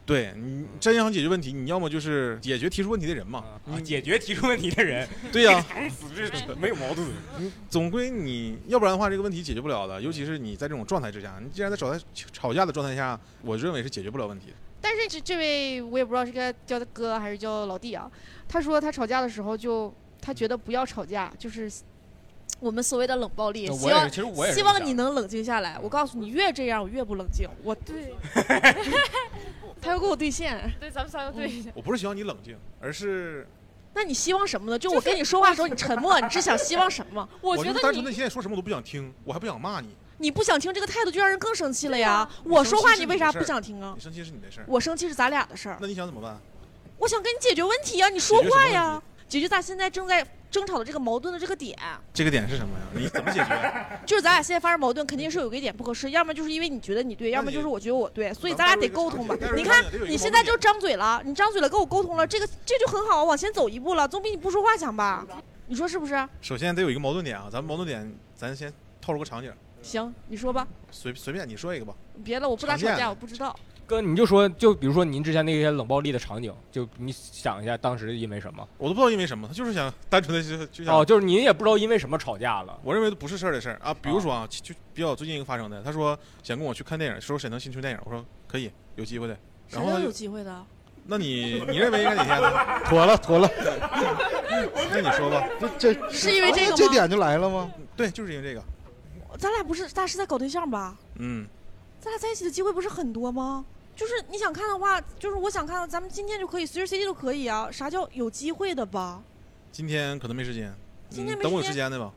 对你真想解决问题，你要么就是解决提出问题的人嘛，啊、解决提出问题的人，对呀、啊，死这没有矛盾。你总归你要不然的话，这个问题解决不了的。尤其是你在这种状态之下，你既然在吵在吵架的状态下，我认为是解决不了问题的。但是这这位我也不知道是该叫他哥还是叫老弟啊。他说他吵架的时候就他觉得不要吵架，就是我们所谓的冷暴力。希望其实我也希望你能冷静下来。我告诉你，越这样我越不冷静。我对，他要跟我对线。对，咱们仨要对一下。我不是希望你冷静，而是。那你希望什么呢？就我跟你说话的时候你沉默，你是想希望什么？我觉得单纯的现在说什么我都不想听，我还不想骂你。你不想听这个态度，就让人更生气了呀！我说话你为啥不想听啊？你生气是你的事儿，我生气是咱俩的事儿。那你想怎么办？我想跟你解决问题呀，你说话呀，解决咱现在正在争吵的这个矛盾的这个点。这个点是什么呀？你怎么解决？就是咱俩现在发生矛盾，肯定是有一个点不合适，要么就是因为你觉得你对，要么就是我觉得我对，所以咱俩得沟通吧。你看你现在就张嘴了，你张嘴了跟我沟通了，这个这就很好，往前走一步了，总比你不说话强吧？你说是不是？首先得有一个矛盾点啊，咱们矛盾点，咱先透露个场景。行，你说吧。随随便你说一个吧。别的我不咋吵架，我不知道。哥，你就说，就比如说您之前那些冷暴力的场景，就你想一下，当时因为什么？我都不知道因为什么，他就是想单纯的就就想哦，就是您也不知道因为什么吵架了。我认为不是事儿的事儿啊，比如说啊，就比较最近一个发生的，他说想跟我去看电影，说沈腾新出电影，我说可以，有机会的。然后有机会的。那你你认为应该哪天呢？妥了妥了。那你说吧，这这是因为这个吗？这点就来了吗？对，就是因为这个。咱俩不是，咱俩是在搞对象吧？嗯。咱俩在一起的机会不是很多吗？就是你想看的话，就是我想看，咱们今天就可以，随时随地都可以啊。啥叫有机会的吧？今天可能没时间。今天没等我有时间的吧。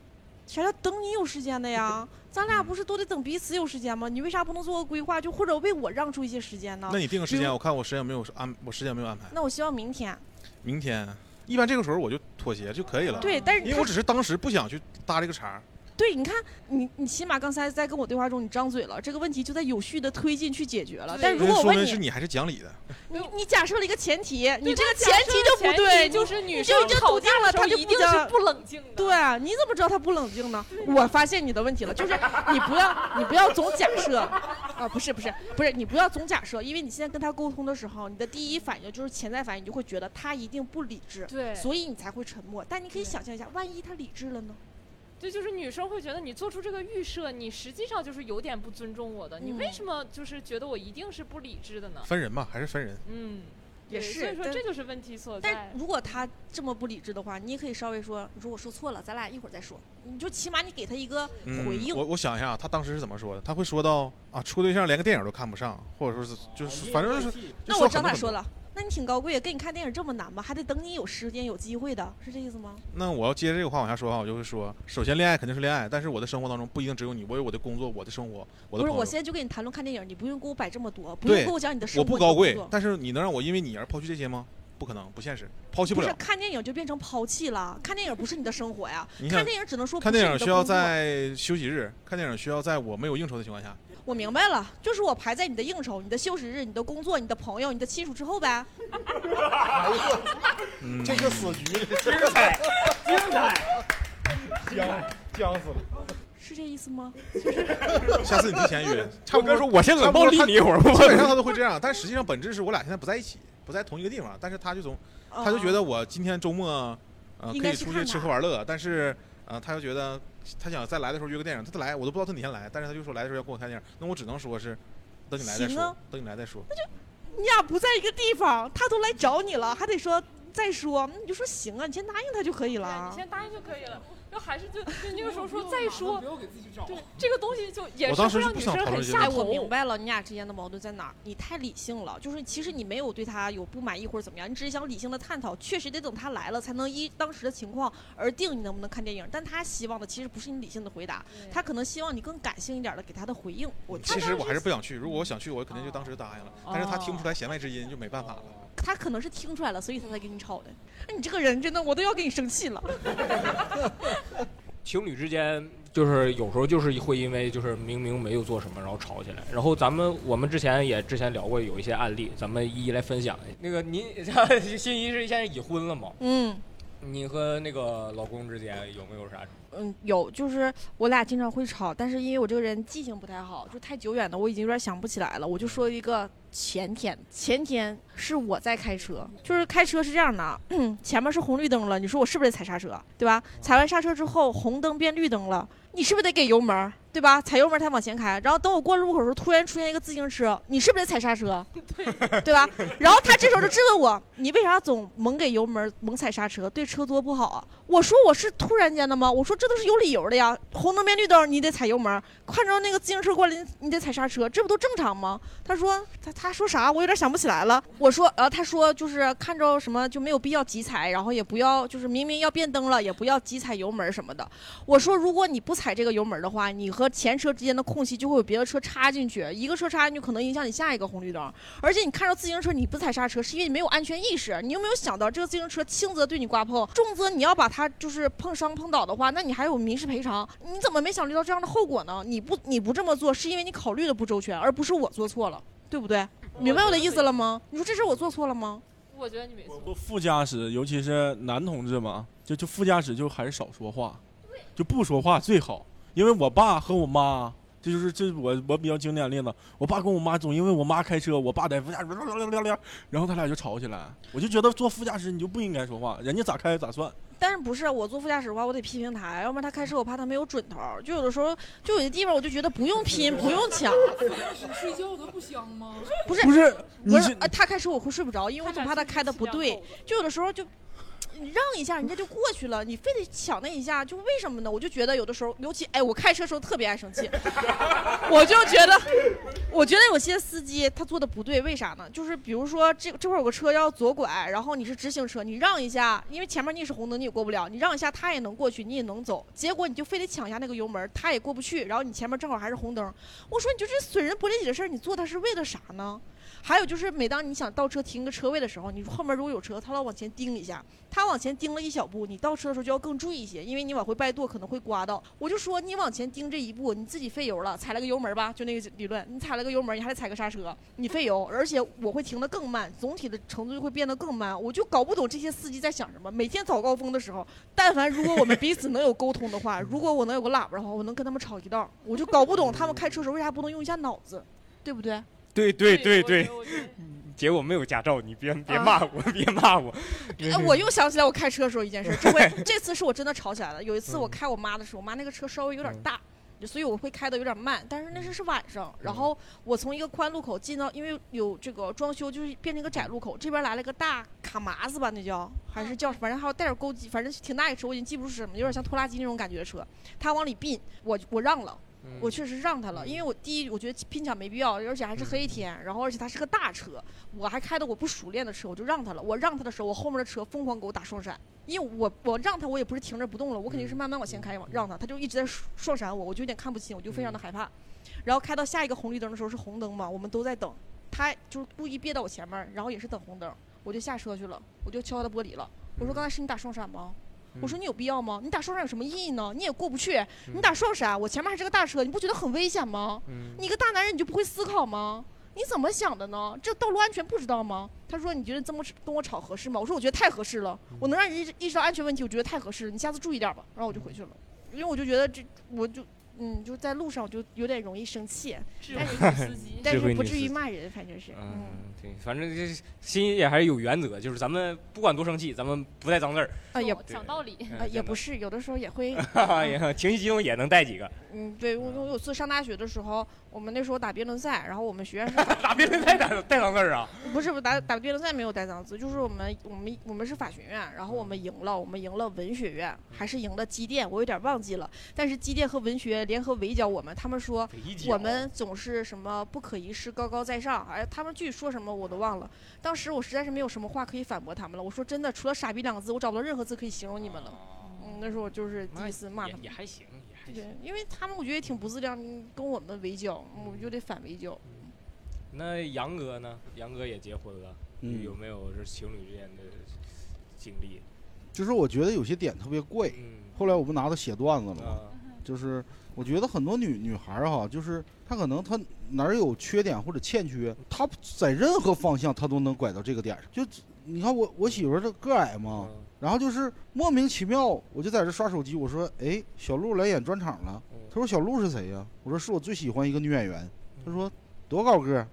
啥叫等你有时间的呀？咱俩不是都得等彼此有时间吗？你为啥不能做个规划，就或者为我让出一些时间呢？那你定个时间，如我看我时间有没有安，我时间没有安排。那我希望明天。明天，一般这个时候我就妥协就可以了。对，但是因为我只是当时不想去搭这个茬儿。对，你看，你你起码刚才在跟我对话中，你张嘴了，这个问题就在有序的推进去解决了。但如果我说问你，是你还是讲理的。你你假设了一个前提，你这个前提就不对，就是女生你就已经吵架笃定了，的时候他就一定讲是不冷静的。对啊，你怎么知道她不冷静呢？我发现你的问题了，就是你不要你不要总假设啊，不是不是不是，你不要总假设，因为你现在跟她沟通的时候，你的第一反应就是潜在反应，你就会觉得她一定不理智，对所以你才会沉默。但你可以想象一下，万一她理智了呢？这就是女生会觉得你做出这个预设，你实际上就是有点不尊重我的。你嗯为什么就是觉得我一定是不理智的呢？分人嘛，还是分人。嗯，也是所以说这就是问题所在但在。如果他这么不理智的话，你也可以稍微说，你说我说错了，咱俩一会儿再说。你就起码你给他一个嗯回应。我我想一下，他当时是怎么说的？他会说到啊，处对象连个电影都看不上，或者说是就是反正就是。那我知道说很多很多他说了，那你挺高贵，跟你看电影这么难吗？还得等你有时间有机会的，是这意思吗？那我要接着这个话往下说的话，我就会说，首先恋爱肯定是恋爱，但是我的生活当中不一定只有你，我有我的工作，我的生活，我的不是，我现在就跟你谈论看电影，你不用给我摆这么多，不用对跟我讲你的生活我。不高贵但是你能让我因为你而抛弃这些吗？不可能，不现实，抛弃不是了。看电影就变成抛弃了，看电影不是你的生活呀，看看电影只能说看电影需要在休息日，看电影需要在我没有应酬的情况下。我明白了，就是我排在你的应酬、你的休息日、你的工作、你的朋友、你的亲属之后呗。嗯，这个死局，精彩，精彩，僵僵死了。是这意思吗？下次你提前约，差不多说我先冷暴力你一会儿他基本上他都会这样，但实际上本质是我俩现在不在一起，不在同一个地方，但是他就总他就觉得我今天周末呃应可以出去吃喝玩乐，但是呃他又觉得他想再来的时候约个电影，他再来我都不知道他哪天来，但是他就说来的时候要跟我看电影，那我只能说是等你来再说，等你来再说。那就你俩不在一个地方，他都来找你了，还得说再说，你就说行啊，你先答应他就可以，了你。先答应就可以了。就还是就 就那个时候说再说不，要给自己找。对这个东西就也我是会让女生很下讨论这个哎，我。明白了，你俩之间的矛盾在哪儿？你太理性了，就是其实你没有对他有不满意或者怎么样，你只是想理性的探讨，确实得等他来了才能依当时的情况而定你能不能看电影。但他希望的其实不是你理性的回答，他可能希望你更感性一点的给他的回应。我其实我还是不想去，如果我想去，我肯定就当时就答应了，但是他听不出来弦外之音，就没办法了。他可能是听出来了，所以他才跟你吵的。那你这个人真的，我都要跟你生气了。情侣之间就是有时候就是会因为就是明明没有做什么，然后吵起来。然后咱们我们之前也之前聊过有一些案例，咱们一一来分享。那个您心仪 是现在已婚了吗？嗯你和那个老公之间有没有啥？嗯，有，就是我俩经常会吵，但是因为我这个人记性不太好，就太久远的我已经有点想不起来了。我就说一个前天，前天是我在开车，就是开车是这样的，前面是红绿灯了，你说我是不是得踩刹车，对吧？踩完刹车之后，红灯变绿灯了，你是不是得给油门，对吧？踩油门儿才往前开。然后等我过路口的时候，突然出现一个自行车，你是不是得踩刹车？对吧？然后他这时候就质问我，你为啥总猛给油门、猛踩刹车，对车多不好啊？我说我是突然间的吗？我说这都是有理由的呀，红灯变绿灯你得踩油门儿，看着那个自行车过来你你得踩刹车，这不都正常吗？他说他他说啥？我有点想不起来了。我说呃，他说就是看着什么就没有必要急踩，然后也不要就是明明要变灯了，也不要急踩油门儿什么的。我说如果你不踩这个油门儿的话，你和前车之间的空隙就会有别的车插进去，一个车插进去可能影响你下一个红绿灯。而且你看着自行车你不踩刹车，是因为你没有安全意识。你有没有想到这个自行车轻则对你刮碰，重则你要把它就是碰伤碰倒的话，那你还有民事赔偿。你怎么没考虑到这样的后果呢？你不你不这么做，是因为你考虑的不周全，而不是我做错了，对不对？明白我的意思了吗？你说这事我做错了吗？我觉得你没错。不副驾驶，尤其是男同志嘛，就就副驾驶就还是少说话，就不说话最好。因为我爸和我妈，这就是这是我我比较经典的例子。我爸跟我妈总因为我妈开车，我爸在副驾驶，然后他俩就吵起来。我就觉得坐副驾驶你就不应该说话，人家咋开咋算。但是不是我坐副驾驶的话，我得批评他，要不然他开车我怕他没有准头。就有的时候，就有些地方我就觉得不用拼，不用抢。副驾驶睡觉它不香吗？不是不是，不是是呃，他开车我会睡不着，因为我总怕他开的不对。就有的时候就，你让一下，人家就过去了，你非得抢那一下，就为什么呢？我就觉得有的时候，尤其哎，我开车时候特别爱生气，我就觉得，我觉得有些司机他做的不对，为啥呢？就是比如说这这会儿有个车要左拐，然后你是直行车，你让一下，因为前面你是红灯，你也过不了，你让一下他也能过去，你也能走，结果你就非得抢一下那个油门，他也过不去，然后你前面正好还是红灯，我说你就这损人不利己的事儿，你做它是为了啥呢？还有就是，每当你想倒车停个车位的时候，你后面如果有车，他老往前盯一下，他往前盯了一小步，你倒车的时候就要更注意一些，因为你往回掰舵可能会刮到。我就说你往前盯这一步，你自己费油了，踩了个油门吧，就那个理论，你踩了个油门，你还得踩个刹车，你费油，而且我会停得更慢，总体的程度就会变得更慢。我就搞不懂这些司机在想什么。每天早高峰的时候，但凡如果我们彼此能有沟通的话，如果我能有个喇叭的话，我能跟他们吵一道。我就搞不懂他们开车时候为啥不能用一下脑子，对不对？对对对对姐我 没有驾照，你别别啊骂我，别骂我。哎，我又想起来我开车的时候一件事，这回这次是我真的吵起来了。有一次我开我妈的时候，我妈那个车稍微有点大，所以我会开的有点慢。但是那是是晚上，然后我从一个宽路口进到，因为有这个装修，就是变成一个窄路口，这边来了个大卡麻子吧，那叫还是叫，反正还有带点钩机，反正挺大一车，我已经记不住是什么，有点像拖拉机那种感觉的车。他往里并，我我让了。我确实让他了，因为我第一我觉得拼抢没必要，而且还是黑天，然后而且他是个大车，我还开的我不熟练的车，我就让他了。我让他的时候，我后面的车疯狂给我打双闪，因为我我让他，我也不是停着不动了，我肯定是慢慢往前开往让他，他就一直在双闪我，我就有点看不清，我就非常的害怕。然后开到下一个红绿灯的时候是红灯嘛，我们都在等，他就是故意别到我前面，然后也是等红灯，我就下车去了，我就敲他的玻璃了，我说刚才是你打双闪吗？我说你有必要吗？你打双闪有什么意义呢？你也过不去，你打双闪，我前面还是个大车，你不觉得很危险吗？你一个大男人你就不会思考吗？你怎么想的呢？这道路安全不知道吗？他说你觉得这么跟我吵合适吗？我说我觉得太合适了，我能让你意识意识到安全问题，我觉得太合适了，你下次注意点吧。然后我就回去了，因为我就觉得这我就嗯就在路上我就有点容易生气，智慧女司机，但是不至于骂人，反正是嗯。嗯，对，反正这心也还是有原则，就是咱们不管多生气，咱们不带脏字儿，啊也讲道理，啊也不是，有的时候也会哈 哈，也情绪激动也能带几个。嗯，对我我有次上大学的时候，我们那时候打辩论赛，然后我们学院是 打辩论赛带带脏字儿啊？不是不是打打辩论赛没有带脏字，就是我们我们我们是法学院，然后我们赢了，我们赢了文学院，还是赢了机电，我有点忘记了。但是机电和文学联合围剿我们，他们说我们总是什么不可一世，高高在上，哎，他们具体说什么我都忘了。当时我实在是没有什么话可以反驳他们了，我说真的，除了傻逼两个字，我找不到任何字可以形容你们了。嗯，那时候我就是第一次骂他们也也。还行，也还行。对，因为他们我觉得也挺不自量，跟我们围剿，我们就得反围剿。那杨哥呢？杨哥也结婚了，嗯有没有是情侣之间的经历？就是我觉得有些点特别怪，嗯后来我不拿它写段子了吗？啊，就是我觉得很多女女孩儿哈，就是她可能她哪儿有缺点或者欠缺，她在任何方向她都能拐到这个点上。就你看我我媳妇儿这个矮嘛，嗯然后就是莫名其妙，我就在这刷手机，我说哎，小鹿来演专场了。嗯她说小鹿是谁呀？我说是我最喜欢一个女演员。她说多高个儿？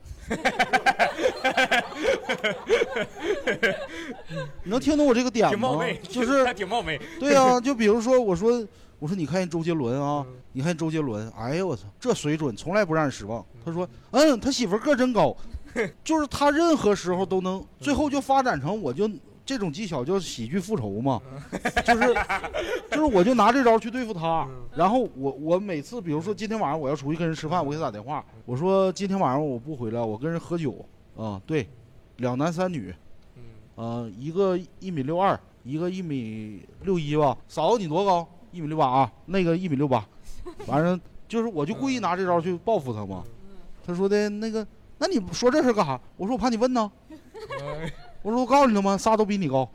你 能听懂我这个点吗挺冒昧，？就是挺冒昧。对呀、就比如说我说我说你看人周杰伦啊，嗯你看周杰伦，哎呦我操，这水准从来不让人失望。他说，嗯，他媳妇个儿真高，就是他任何时候都能，最后就发展成我就这种技巧叫喜剧复仇嘛，就是就是我就拿这招去对付他，然后我我每次比如说今天晚上我要出去跟人吃饭，我给他打电话，我说今天晚上我不回来，我跟人喝酒啊，对，两男三女，嗯呃，一个一米六二，一个一米六一吧。嫂子你多高？一米六八啊，那个一米六八。反正就是，我就故意拿这招去报复他嘛。他说的那个，那你说这事干啥？我说我怕你问呢。我说我告诉你了吗？仨都比你高，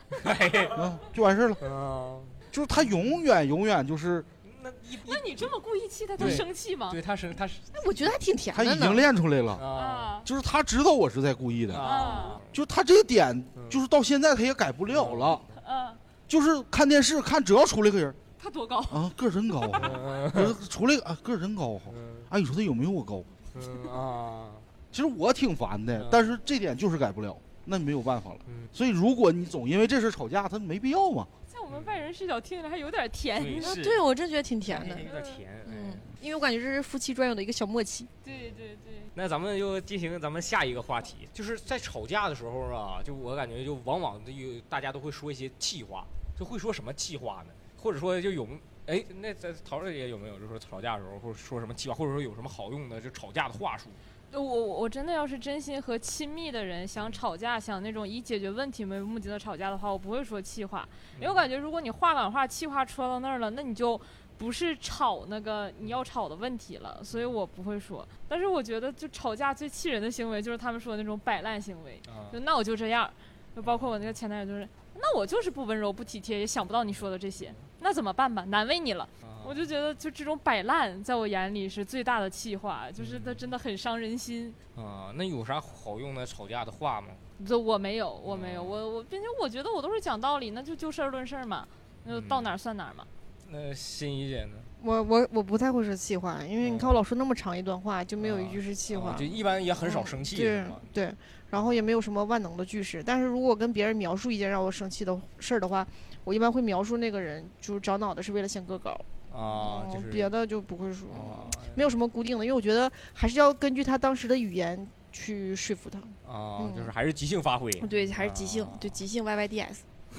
嗯，就完事儿了。啊，就是他永远永远就是那那你这么故意气他，他生气吗？对他生他是哎，我觉得还挺甜的他已经。练出来了，啊啊就是他知道我是在故意的，啊，就他这个点，就是到现在他也改不了了。啊，就是看电视看，只要出来个人他多高？啊，个儿真高啊，就是出来啊，个儿真高哈。哎，你说他有没有我高？嗯啊，其实我挺烦的嗯，但是这点就是改不了。那你没有办法了。嗯所以如果你总因为这事吵架，他没必要嘛。在我们外人视角听起来还有点甜。对是啊对我真觉得挺甜的。有点甜。嗯，因为我感觉这是夫妻专有的一个小默契。对对对，那咱们就进行咱们下一个话题，就是在吵架的时候啊，就我感觉就往往就有大家都会说一些气话，就会说什么气话呢？或者说就有哎，那在陶儿姐有没有就说吵架的时候或者说什么气话，或者说有什么好用的就吵架的话术？我我我真的要是真心和亲密的人想吵架，想那种以解决问题为目的的吵架的话，我不会说气话，因为我感觉如果你话赶话、气话戳到那儿了，那你就不是吵那个你要吵的问题了，所以我不会说。但是我觉得就吵架最气人的行为就是他们说的那种摆烂行为，啊就那我就这样，就包括我那个前男友就是，那我就是不温柔不体贴，也想不到你说的这些，那怎么办吧？难为你了。我就觉得，就这种摆烂，在我眼里是最大的气话，就是它真的很伤人心。啊，那有啥好用的吵架的话吗？这我没有，我没有，我我，并且我觉得我都是讲道理，那就就事儿论事儿嘛，那就到哪儿算哪儿嘛。那新一点的？我我我不太会说气话，因为你看我老说那么长一段话，就没有一句是气话。就一般也很少生气，对吧？对，然后也没有什么万能的句式。但是如果跟别人描述一件让我生气的事儿的话，我一般会描述那个人就是长脑袋是为了显个高。啊，嗯就是别的就不会说，啊没有什么固定的，因为我觉得还是要根据他当时的语言去说服他。啊，嗯就是还是即兴发挥。对，还是即兴，啊对即兴 YYDS。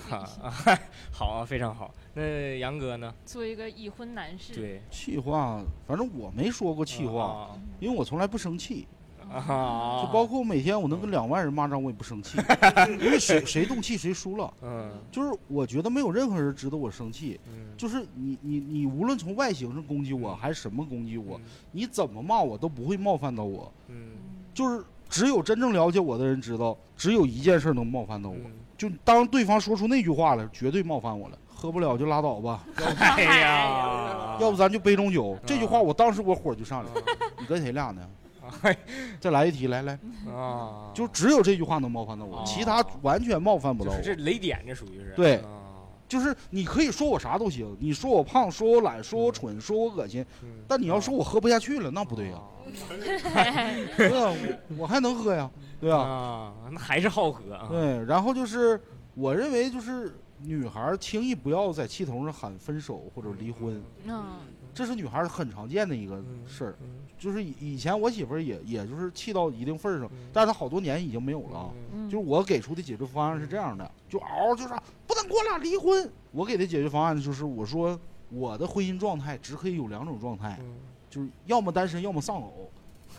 啊，好啊，非常好。那杨哥呢？作为一个已婚男士，对，气话，反正我没说过气话，啊因为我从来不生气。啊，就包括每天我能跟两万人骂仗，我也不生气，因为谁谁动气谁输了。嗯就是我觉得没有任何人值得我生气。嗯就是你你你无论从外形上攻击我，还是什么攻击我，你怎么骂我都不会冒犯到我。嗯就是只有真正了解我的人知道，只有一件事能冒犯到我，嗯就当对方说出那句话了，绝对冒犯我了。喝不了就拉倒吧，哎呀，要不咱就杯中酒。这句啊话我当时我火就上来了。你跟谁俩呢？再来一题，来来，啊，就只有这句话能冒犯到我，哦其他完全冒犯不到是这雷点，这属于是。对。啊。就是你可以说我啥都行，你说我胖，说我懒，说我蠢，说我恶心，嗯。但你要说我喝不下去了，那不对呀、对啊，我我还能喝呀，对啊，啊，那还是好喝啊。对。然后就是我认为就是女孩儿轻易不要在气头上喊分手或者离婚，嗯，这是女孩儿很常见的一个事儿。就是以以前我媳妇儿也也就是气到一定份儿上，但是她好多年已经没有了啊。嗯就是我给出的解决方案是这样的，就嗷就是不能过了离婚。我给的解决方案就是我说我的婚姻状态只可以有两种状态，就是要么单身，要么丧偶，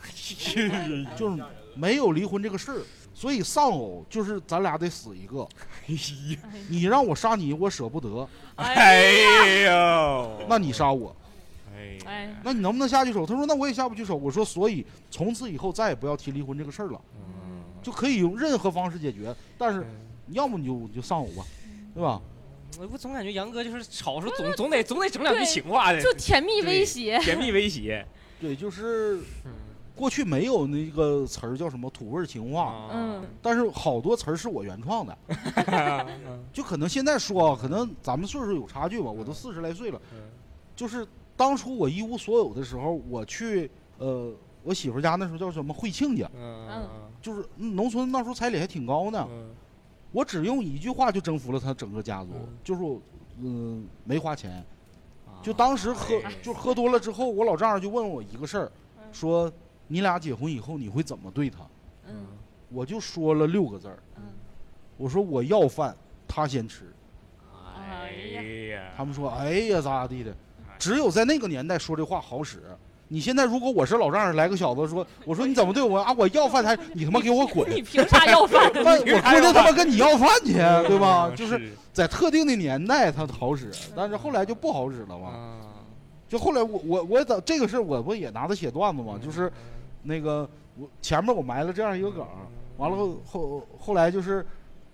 就是没有离婚这个事儿。所以丧偶就是咱俩得死一个，你让我杀你，我舍不得，哎呦，那你杀我，哎，哎，那你能不能下去手？他说那我也下不去手。我说所以从此以后再也不要提离婚这个事儿了，嗯就可以用任何方式解决，但是你要么你就你就丧偶吧，对吧？我我总感觉杨哥就是吵时候总总得总得整两句情话的，就甜蜜威胁。甜蜜威胁。对，就是过去没有那个词儿叫什么土味情话，但是好多词儿是我原创的，就可能现在说啊，可能咱们岁数有差距吧，我都四十来岁了，就是当初我一无所有的时候，我去呃我媳妇家那时候叫什么会亲家，嗯就是嗯农村那时候彩礼还挺高呢，嗯。我只用一句话就征服了他整个家族，嗯。就是我嗯、没花钱，啊。就当时喝哎。就喝多了之后，我老丈人就问我一个事儿，说你俩结婚以后你会怎么对他？嗯我就说了六个字儿，嗯，我说我要饭，他先吃。哎呀，他们说哎呀咋地的，只有在那个年代说这话好使。你现在如果我是老丈人，来个小子说，我说你怎么对我啊？我要饭才你他妈给我滚！你凭啥要饭？那我估计他妈跟你要饭去，对吧？嗯就是在特定的年代他好使，但是后来就不好使了嘛。啊就后来我我我怎这个事儿我不也拿它写段子嘛？就是那个我前面我埋了这样一个梗儿，完了后后后来就是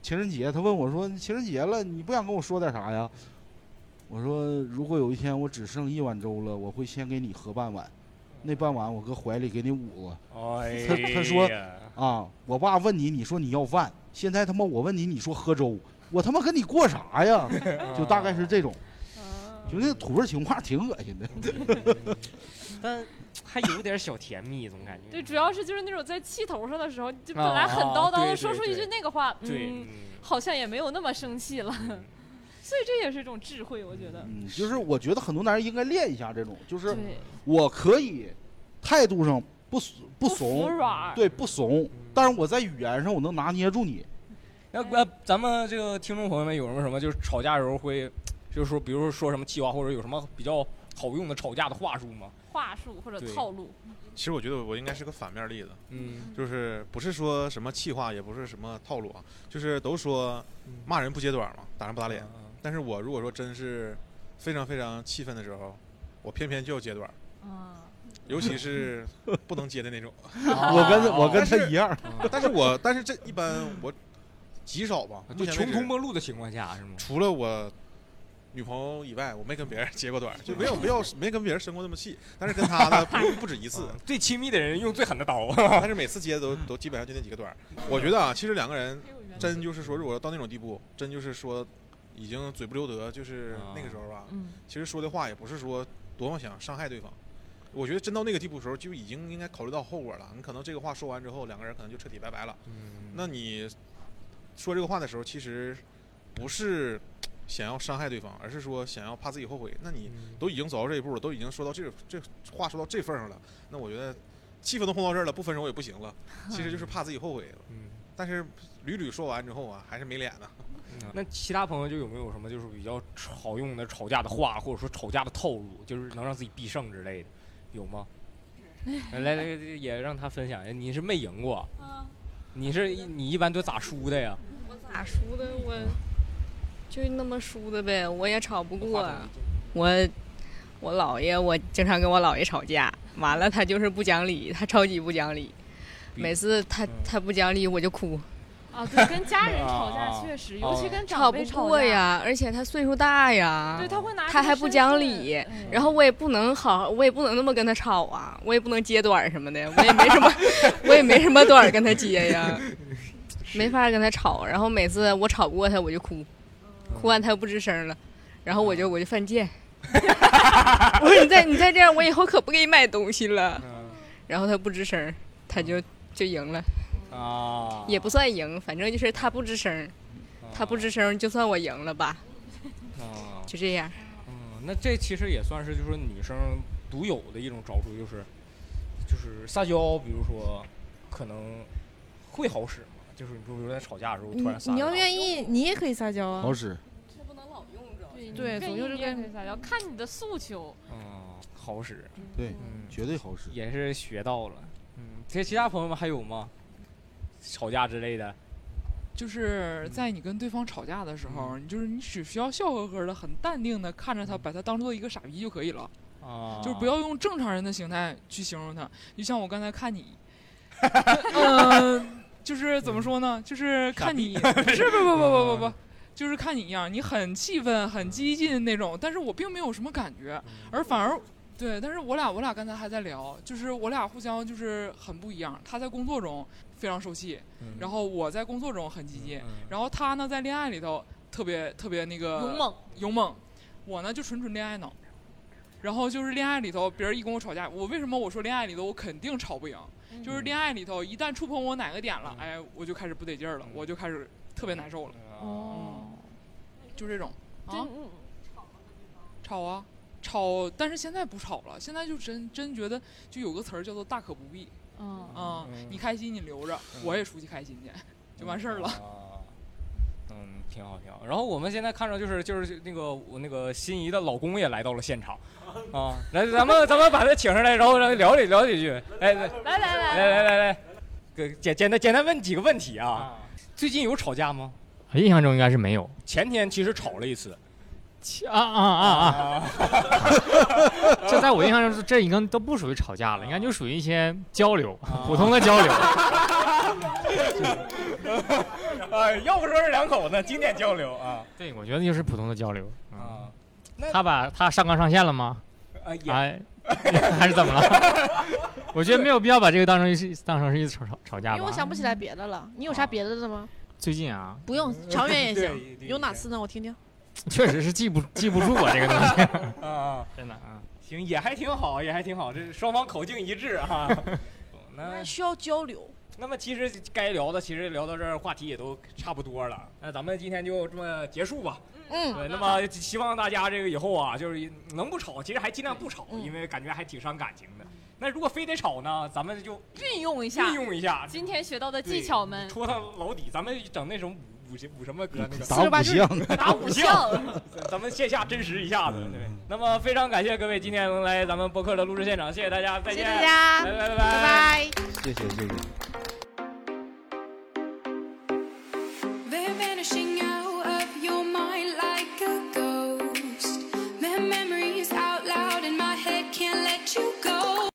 情人节，他问我说情人节了，你不想跟我说点啥呀？我说如果有一天我只剩一碗粥了，我会先给你喝半碗，那半碗我搁怀里给你捂了。哎 他他说啊，我爸问你，你说你要饭，现在他妈我问你，你说喝粥，我他妈跟你过啥呀？就大概是这种，就那土味情话挺恶心的。但还有点小甜蜜，总感觉。对，主要是就是那种在气头上的时候，就本啊来很叨叨的说出一句那个话，对，好像也没有那么生气了。所以这也是一种智慧，我觉得。嗯，就是我觉得很多男人应该练一下这种，就是，我可以态度上不不怂，软。对不怂，但是我在语言上我能拿捏住你。那呃，咱们这个听众朋友们有什么什么，就是吵架的时候会，就是说，比如说说什么气话，或者有什么比较好用的吵架的话术吗？话术或者套路，其实我觉得我应该是个反面例子，嗯。就是不是说什么气话，也不是什么套路啊，就是都说骂人不揭短嘛，打人不打脸。嗯但是我如果说真是非常非常气愤的时候，我偏偏就要揭短，啊，尤其是 不能接的那种。我跟我跟他一样，但是我但是这一般我极少吧，就穷途末路的情况下是吗？除了我女朋友以外，我没跟别人接过短，就没有没有没跟别人生过那么气。但是跟他呢，不不止一次，嗯最亲密的人用最狠的刀。但是每次接都都基本上就那几个短。我觉得啊，其实两个人真就是说，如果到那种地步，真就是说已经嘴不留德，就是那个时候吧，嗯，其实说的话也不是说多么想伤害对方。我觉得真到那个地步的时候，就已经应该考虑到后果了。你可能这个话说完之后，两个人可能就彻底拜拜了。嗯那你说这个话的时候，其实不是想要伤害对方，而是说想要怕自己后悔。那你都已经走到这一步了，都已经说到这这话说到这份上了，那我觉得气氛都碰到这儿了，不分手也不行了。其实就是怕自己后悔了。嗯，但是屡屡说完之后啊，还是没脸呢。那其他朋友就有没有什么就是比较好用的吵架的话，或者说吵架的套路，就是能让自己必胜之类的，有吗？来来来，也让他分享一下。你是没赢过，啊，你是你一般都咋输的呀？我咋输的？我就那么输的呗，我也吵不过。我我姥爷，我经常跟我姥爷吵架，完了他就是不讲理，他超级不讲理。每次他他不讲理，我就哭，啊，对，跟家人吵架啊确实，啊尤其跟吵不长辈吵不，过呀。而且他岁数大呀，对，他会拿他还不讲理，然然后我也不能好，我也不能那么跟他吵啊，我也不能接短什么的，我也没什么，我也没什么短儿跟他接呀，没法跟他吵。然后每次我吵不过他，我就哭，哭完他又不吱声了，然后我就我就犯贱，我说你再你再这样，我以后可不给你买东西了。嗯。然后他不吱声，他就就赢了，啊，也不算赢，反正就是他不吱声，他不吱声就算我赢了吧，啊，就这样。嗯，那这其实也算是就是女生独有的一种招数，就是就是撒娇，比如说可能会好使嘛，就是你比如说在吵架的时候突然撒你要愿意，你也可以撒娇啊。好使。对对总就是跟看你的诉求。嗯，好使，对，嗯，绝对好使。也是学到了。嗯，这其他朋友们还有吗？吵架之类的？就是在你跟对方吵架的时候，你就是你只需要笑呵呵的、很淡定的看着他，把他当做一个傻逼就可以了，啊，就是不要用正常人的形态去形容他。就像我刚才看你，嗯、就是怎么说呢？就是看你，不是不不不不不不，就是看你一样，你很气愤、很激进那种，但是我并没有什么感觉，而反而。对，但是我俩我俩刚才还在聊，就是我俩互相就是很不一样。他在工作中非常受气，嗯然后我在工作中很激进，嗯然后他呢在恋爱里头特别特别那个勇猛，勇猛，我呢就纯纯恋爱脑。然后就是恋爱里头，别人一跟我吵架，我为什么我说恋爱里头我肯定吵不赢？就是恋爱里头一旦触碰我哪个点了，哎，我就开始不得劲儿了，我就开始特别难受了，哦，就这种。啊，吵啊。吵，但是现在不吵了，现在就真真觉得就有个词儿叫做大可不必。嗯，你开心你留着，我也出去开心去，就完事儿了。嗯，挺好挺好。然后我们现在看着就是就是那个我那个心仪的老公也来到了现场，啊，来咱们咱们把他请上来，然后让他聊几聊几句。哎，来来来来。来来来，给简简单简单问几个问题啊，最近有吵架吗？印象中应该是没有。前天其实吵了一次。啊啊啊啊！这在我印象中，这已经都不属于吵架了，应该就属于一些交流，普通的交流。哎，要不说是两口子经典交流啊。对，我觉得就是普通的交流。啊，他把他上纲上线了吗？啊 还是怎么了？我觉得没有必要把这个当成是当成是一次吵吵吵架吧因为我。想不起来别的了。你有啥别的的吗？最近啊，不用，长远也行。有哪次呢？我听听。确实是记不记不住啊，这个东西。啊啊，真的啊。行，也还挺好，也还挺好，这双方口径一致啊。那需要交流。那么其实该聊的，其实聊到这儿，话题也都差不多了。那咱们今天就这么结束吧。嗯对，那么希望大家这个以后啊，就是能不吵，其实还尽量不吵，嗯因为感觉还挺伤感情的。那如果非得吵呢，咱们就运用一下，运用一下今天学到的技巧们。戳他老底，咱们整那种五五五什么歌那个打五项 打五项项，咱们线下真实一下子。对，那么非常感谢各位今天能来咱们播客的录制现场，谢谢大家，再见，谢谢大家拜拜拜拜拜。谢谢谢谢。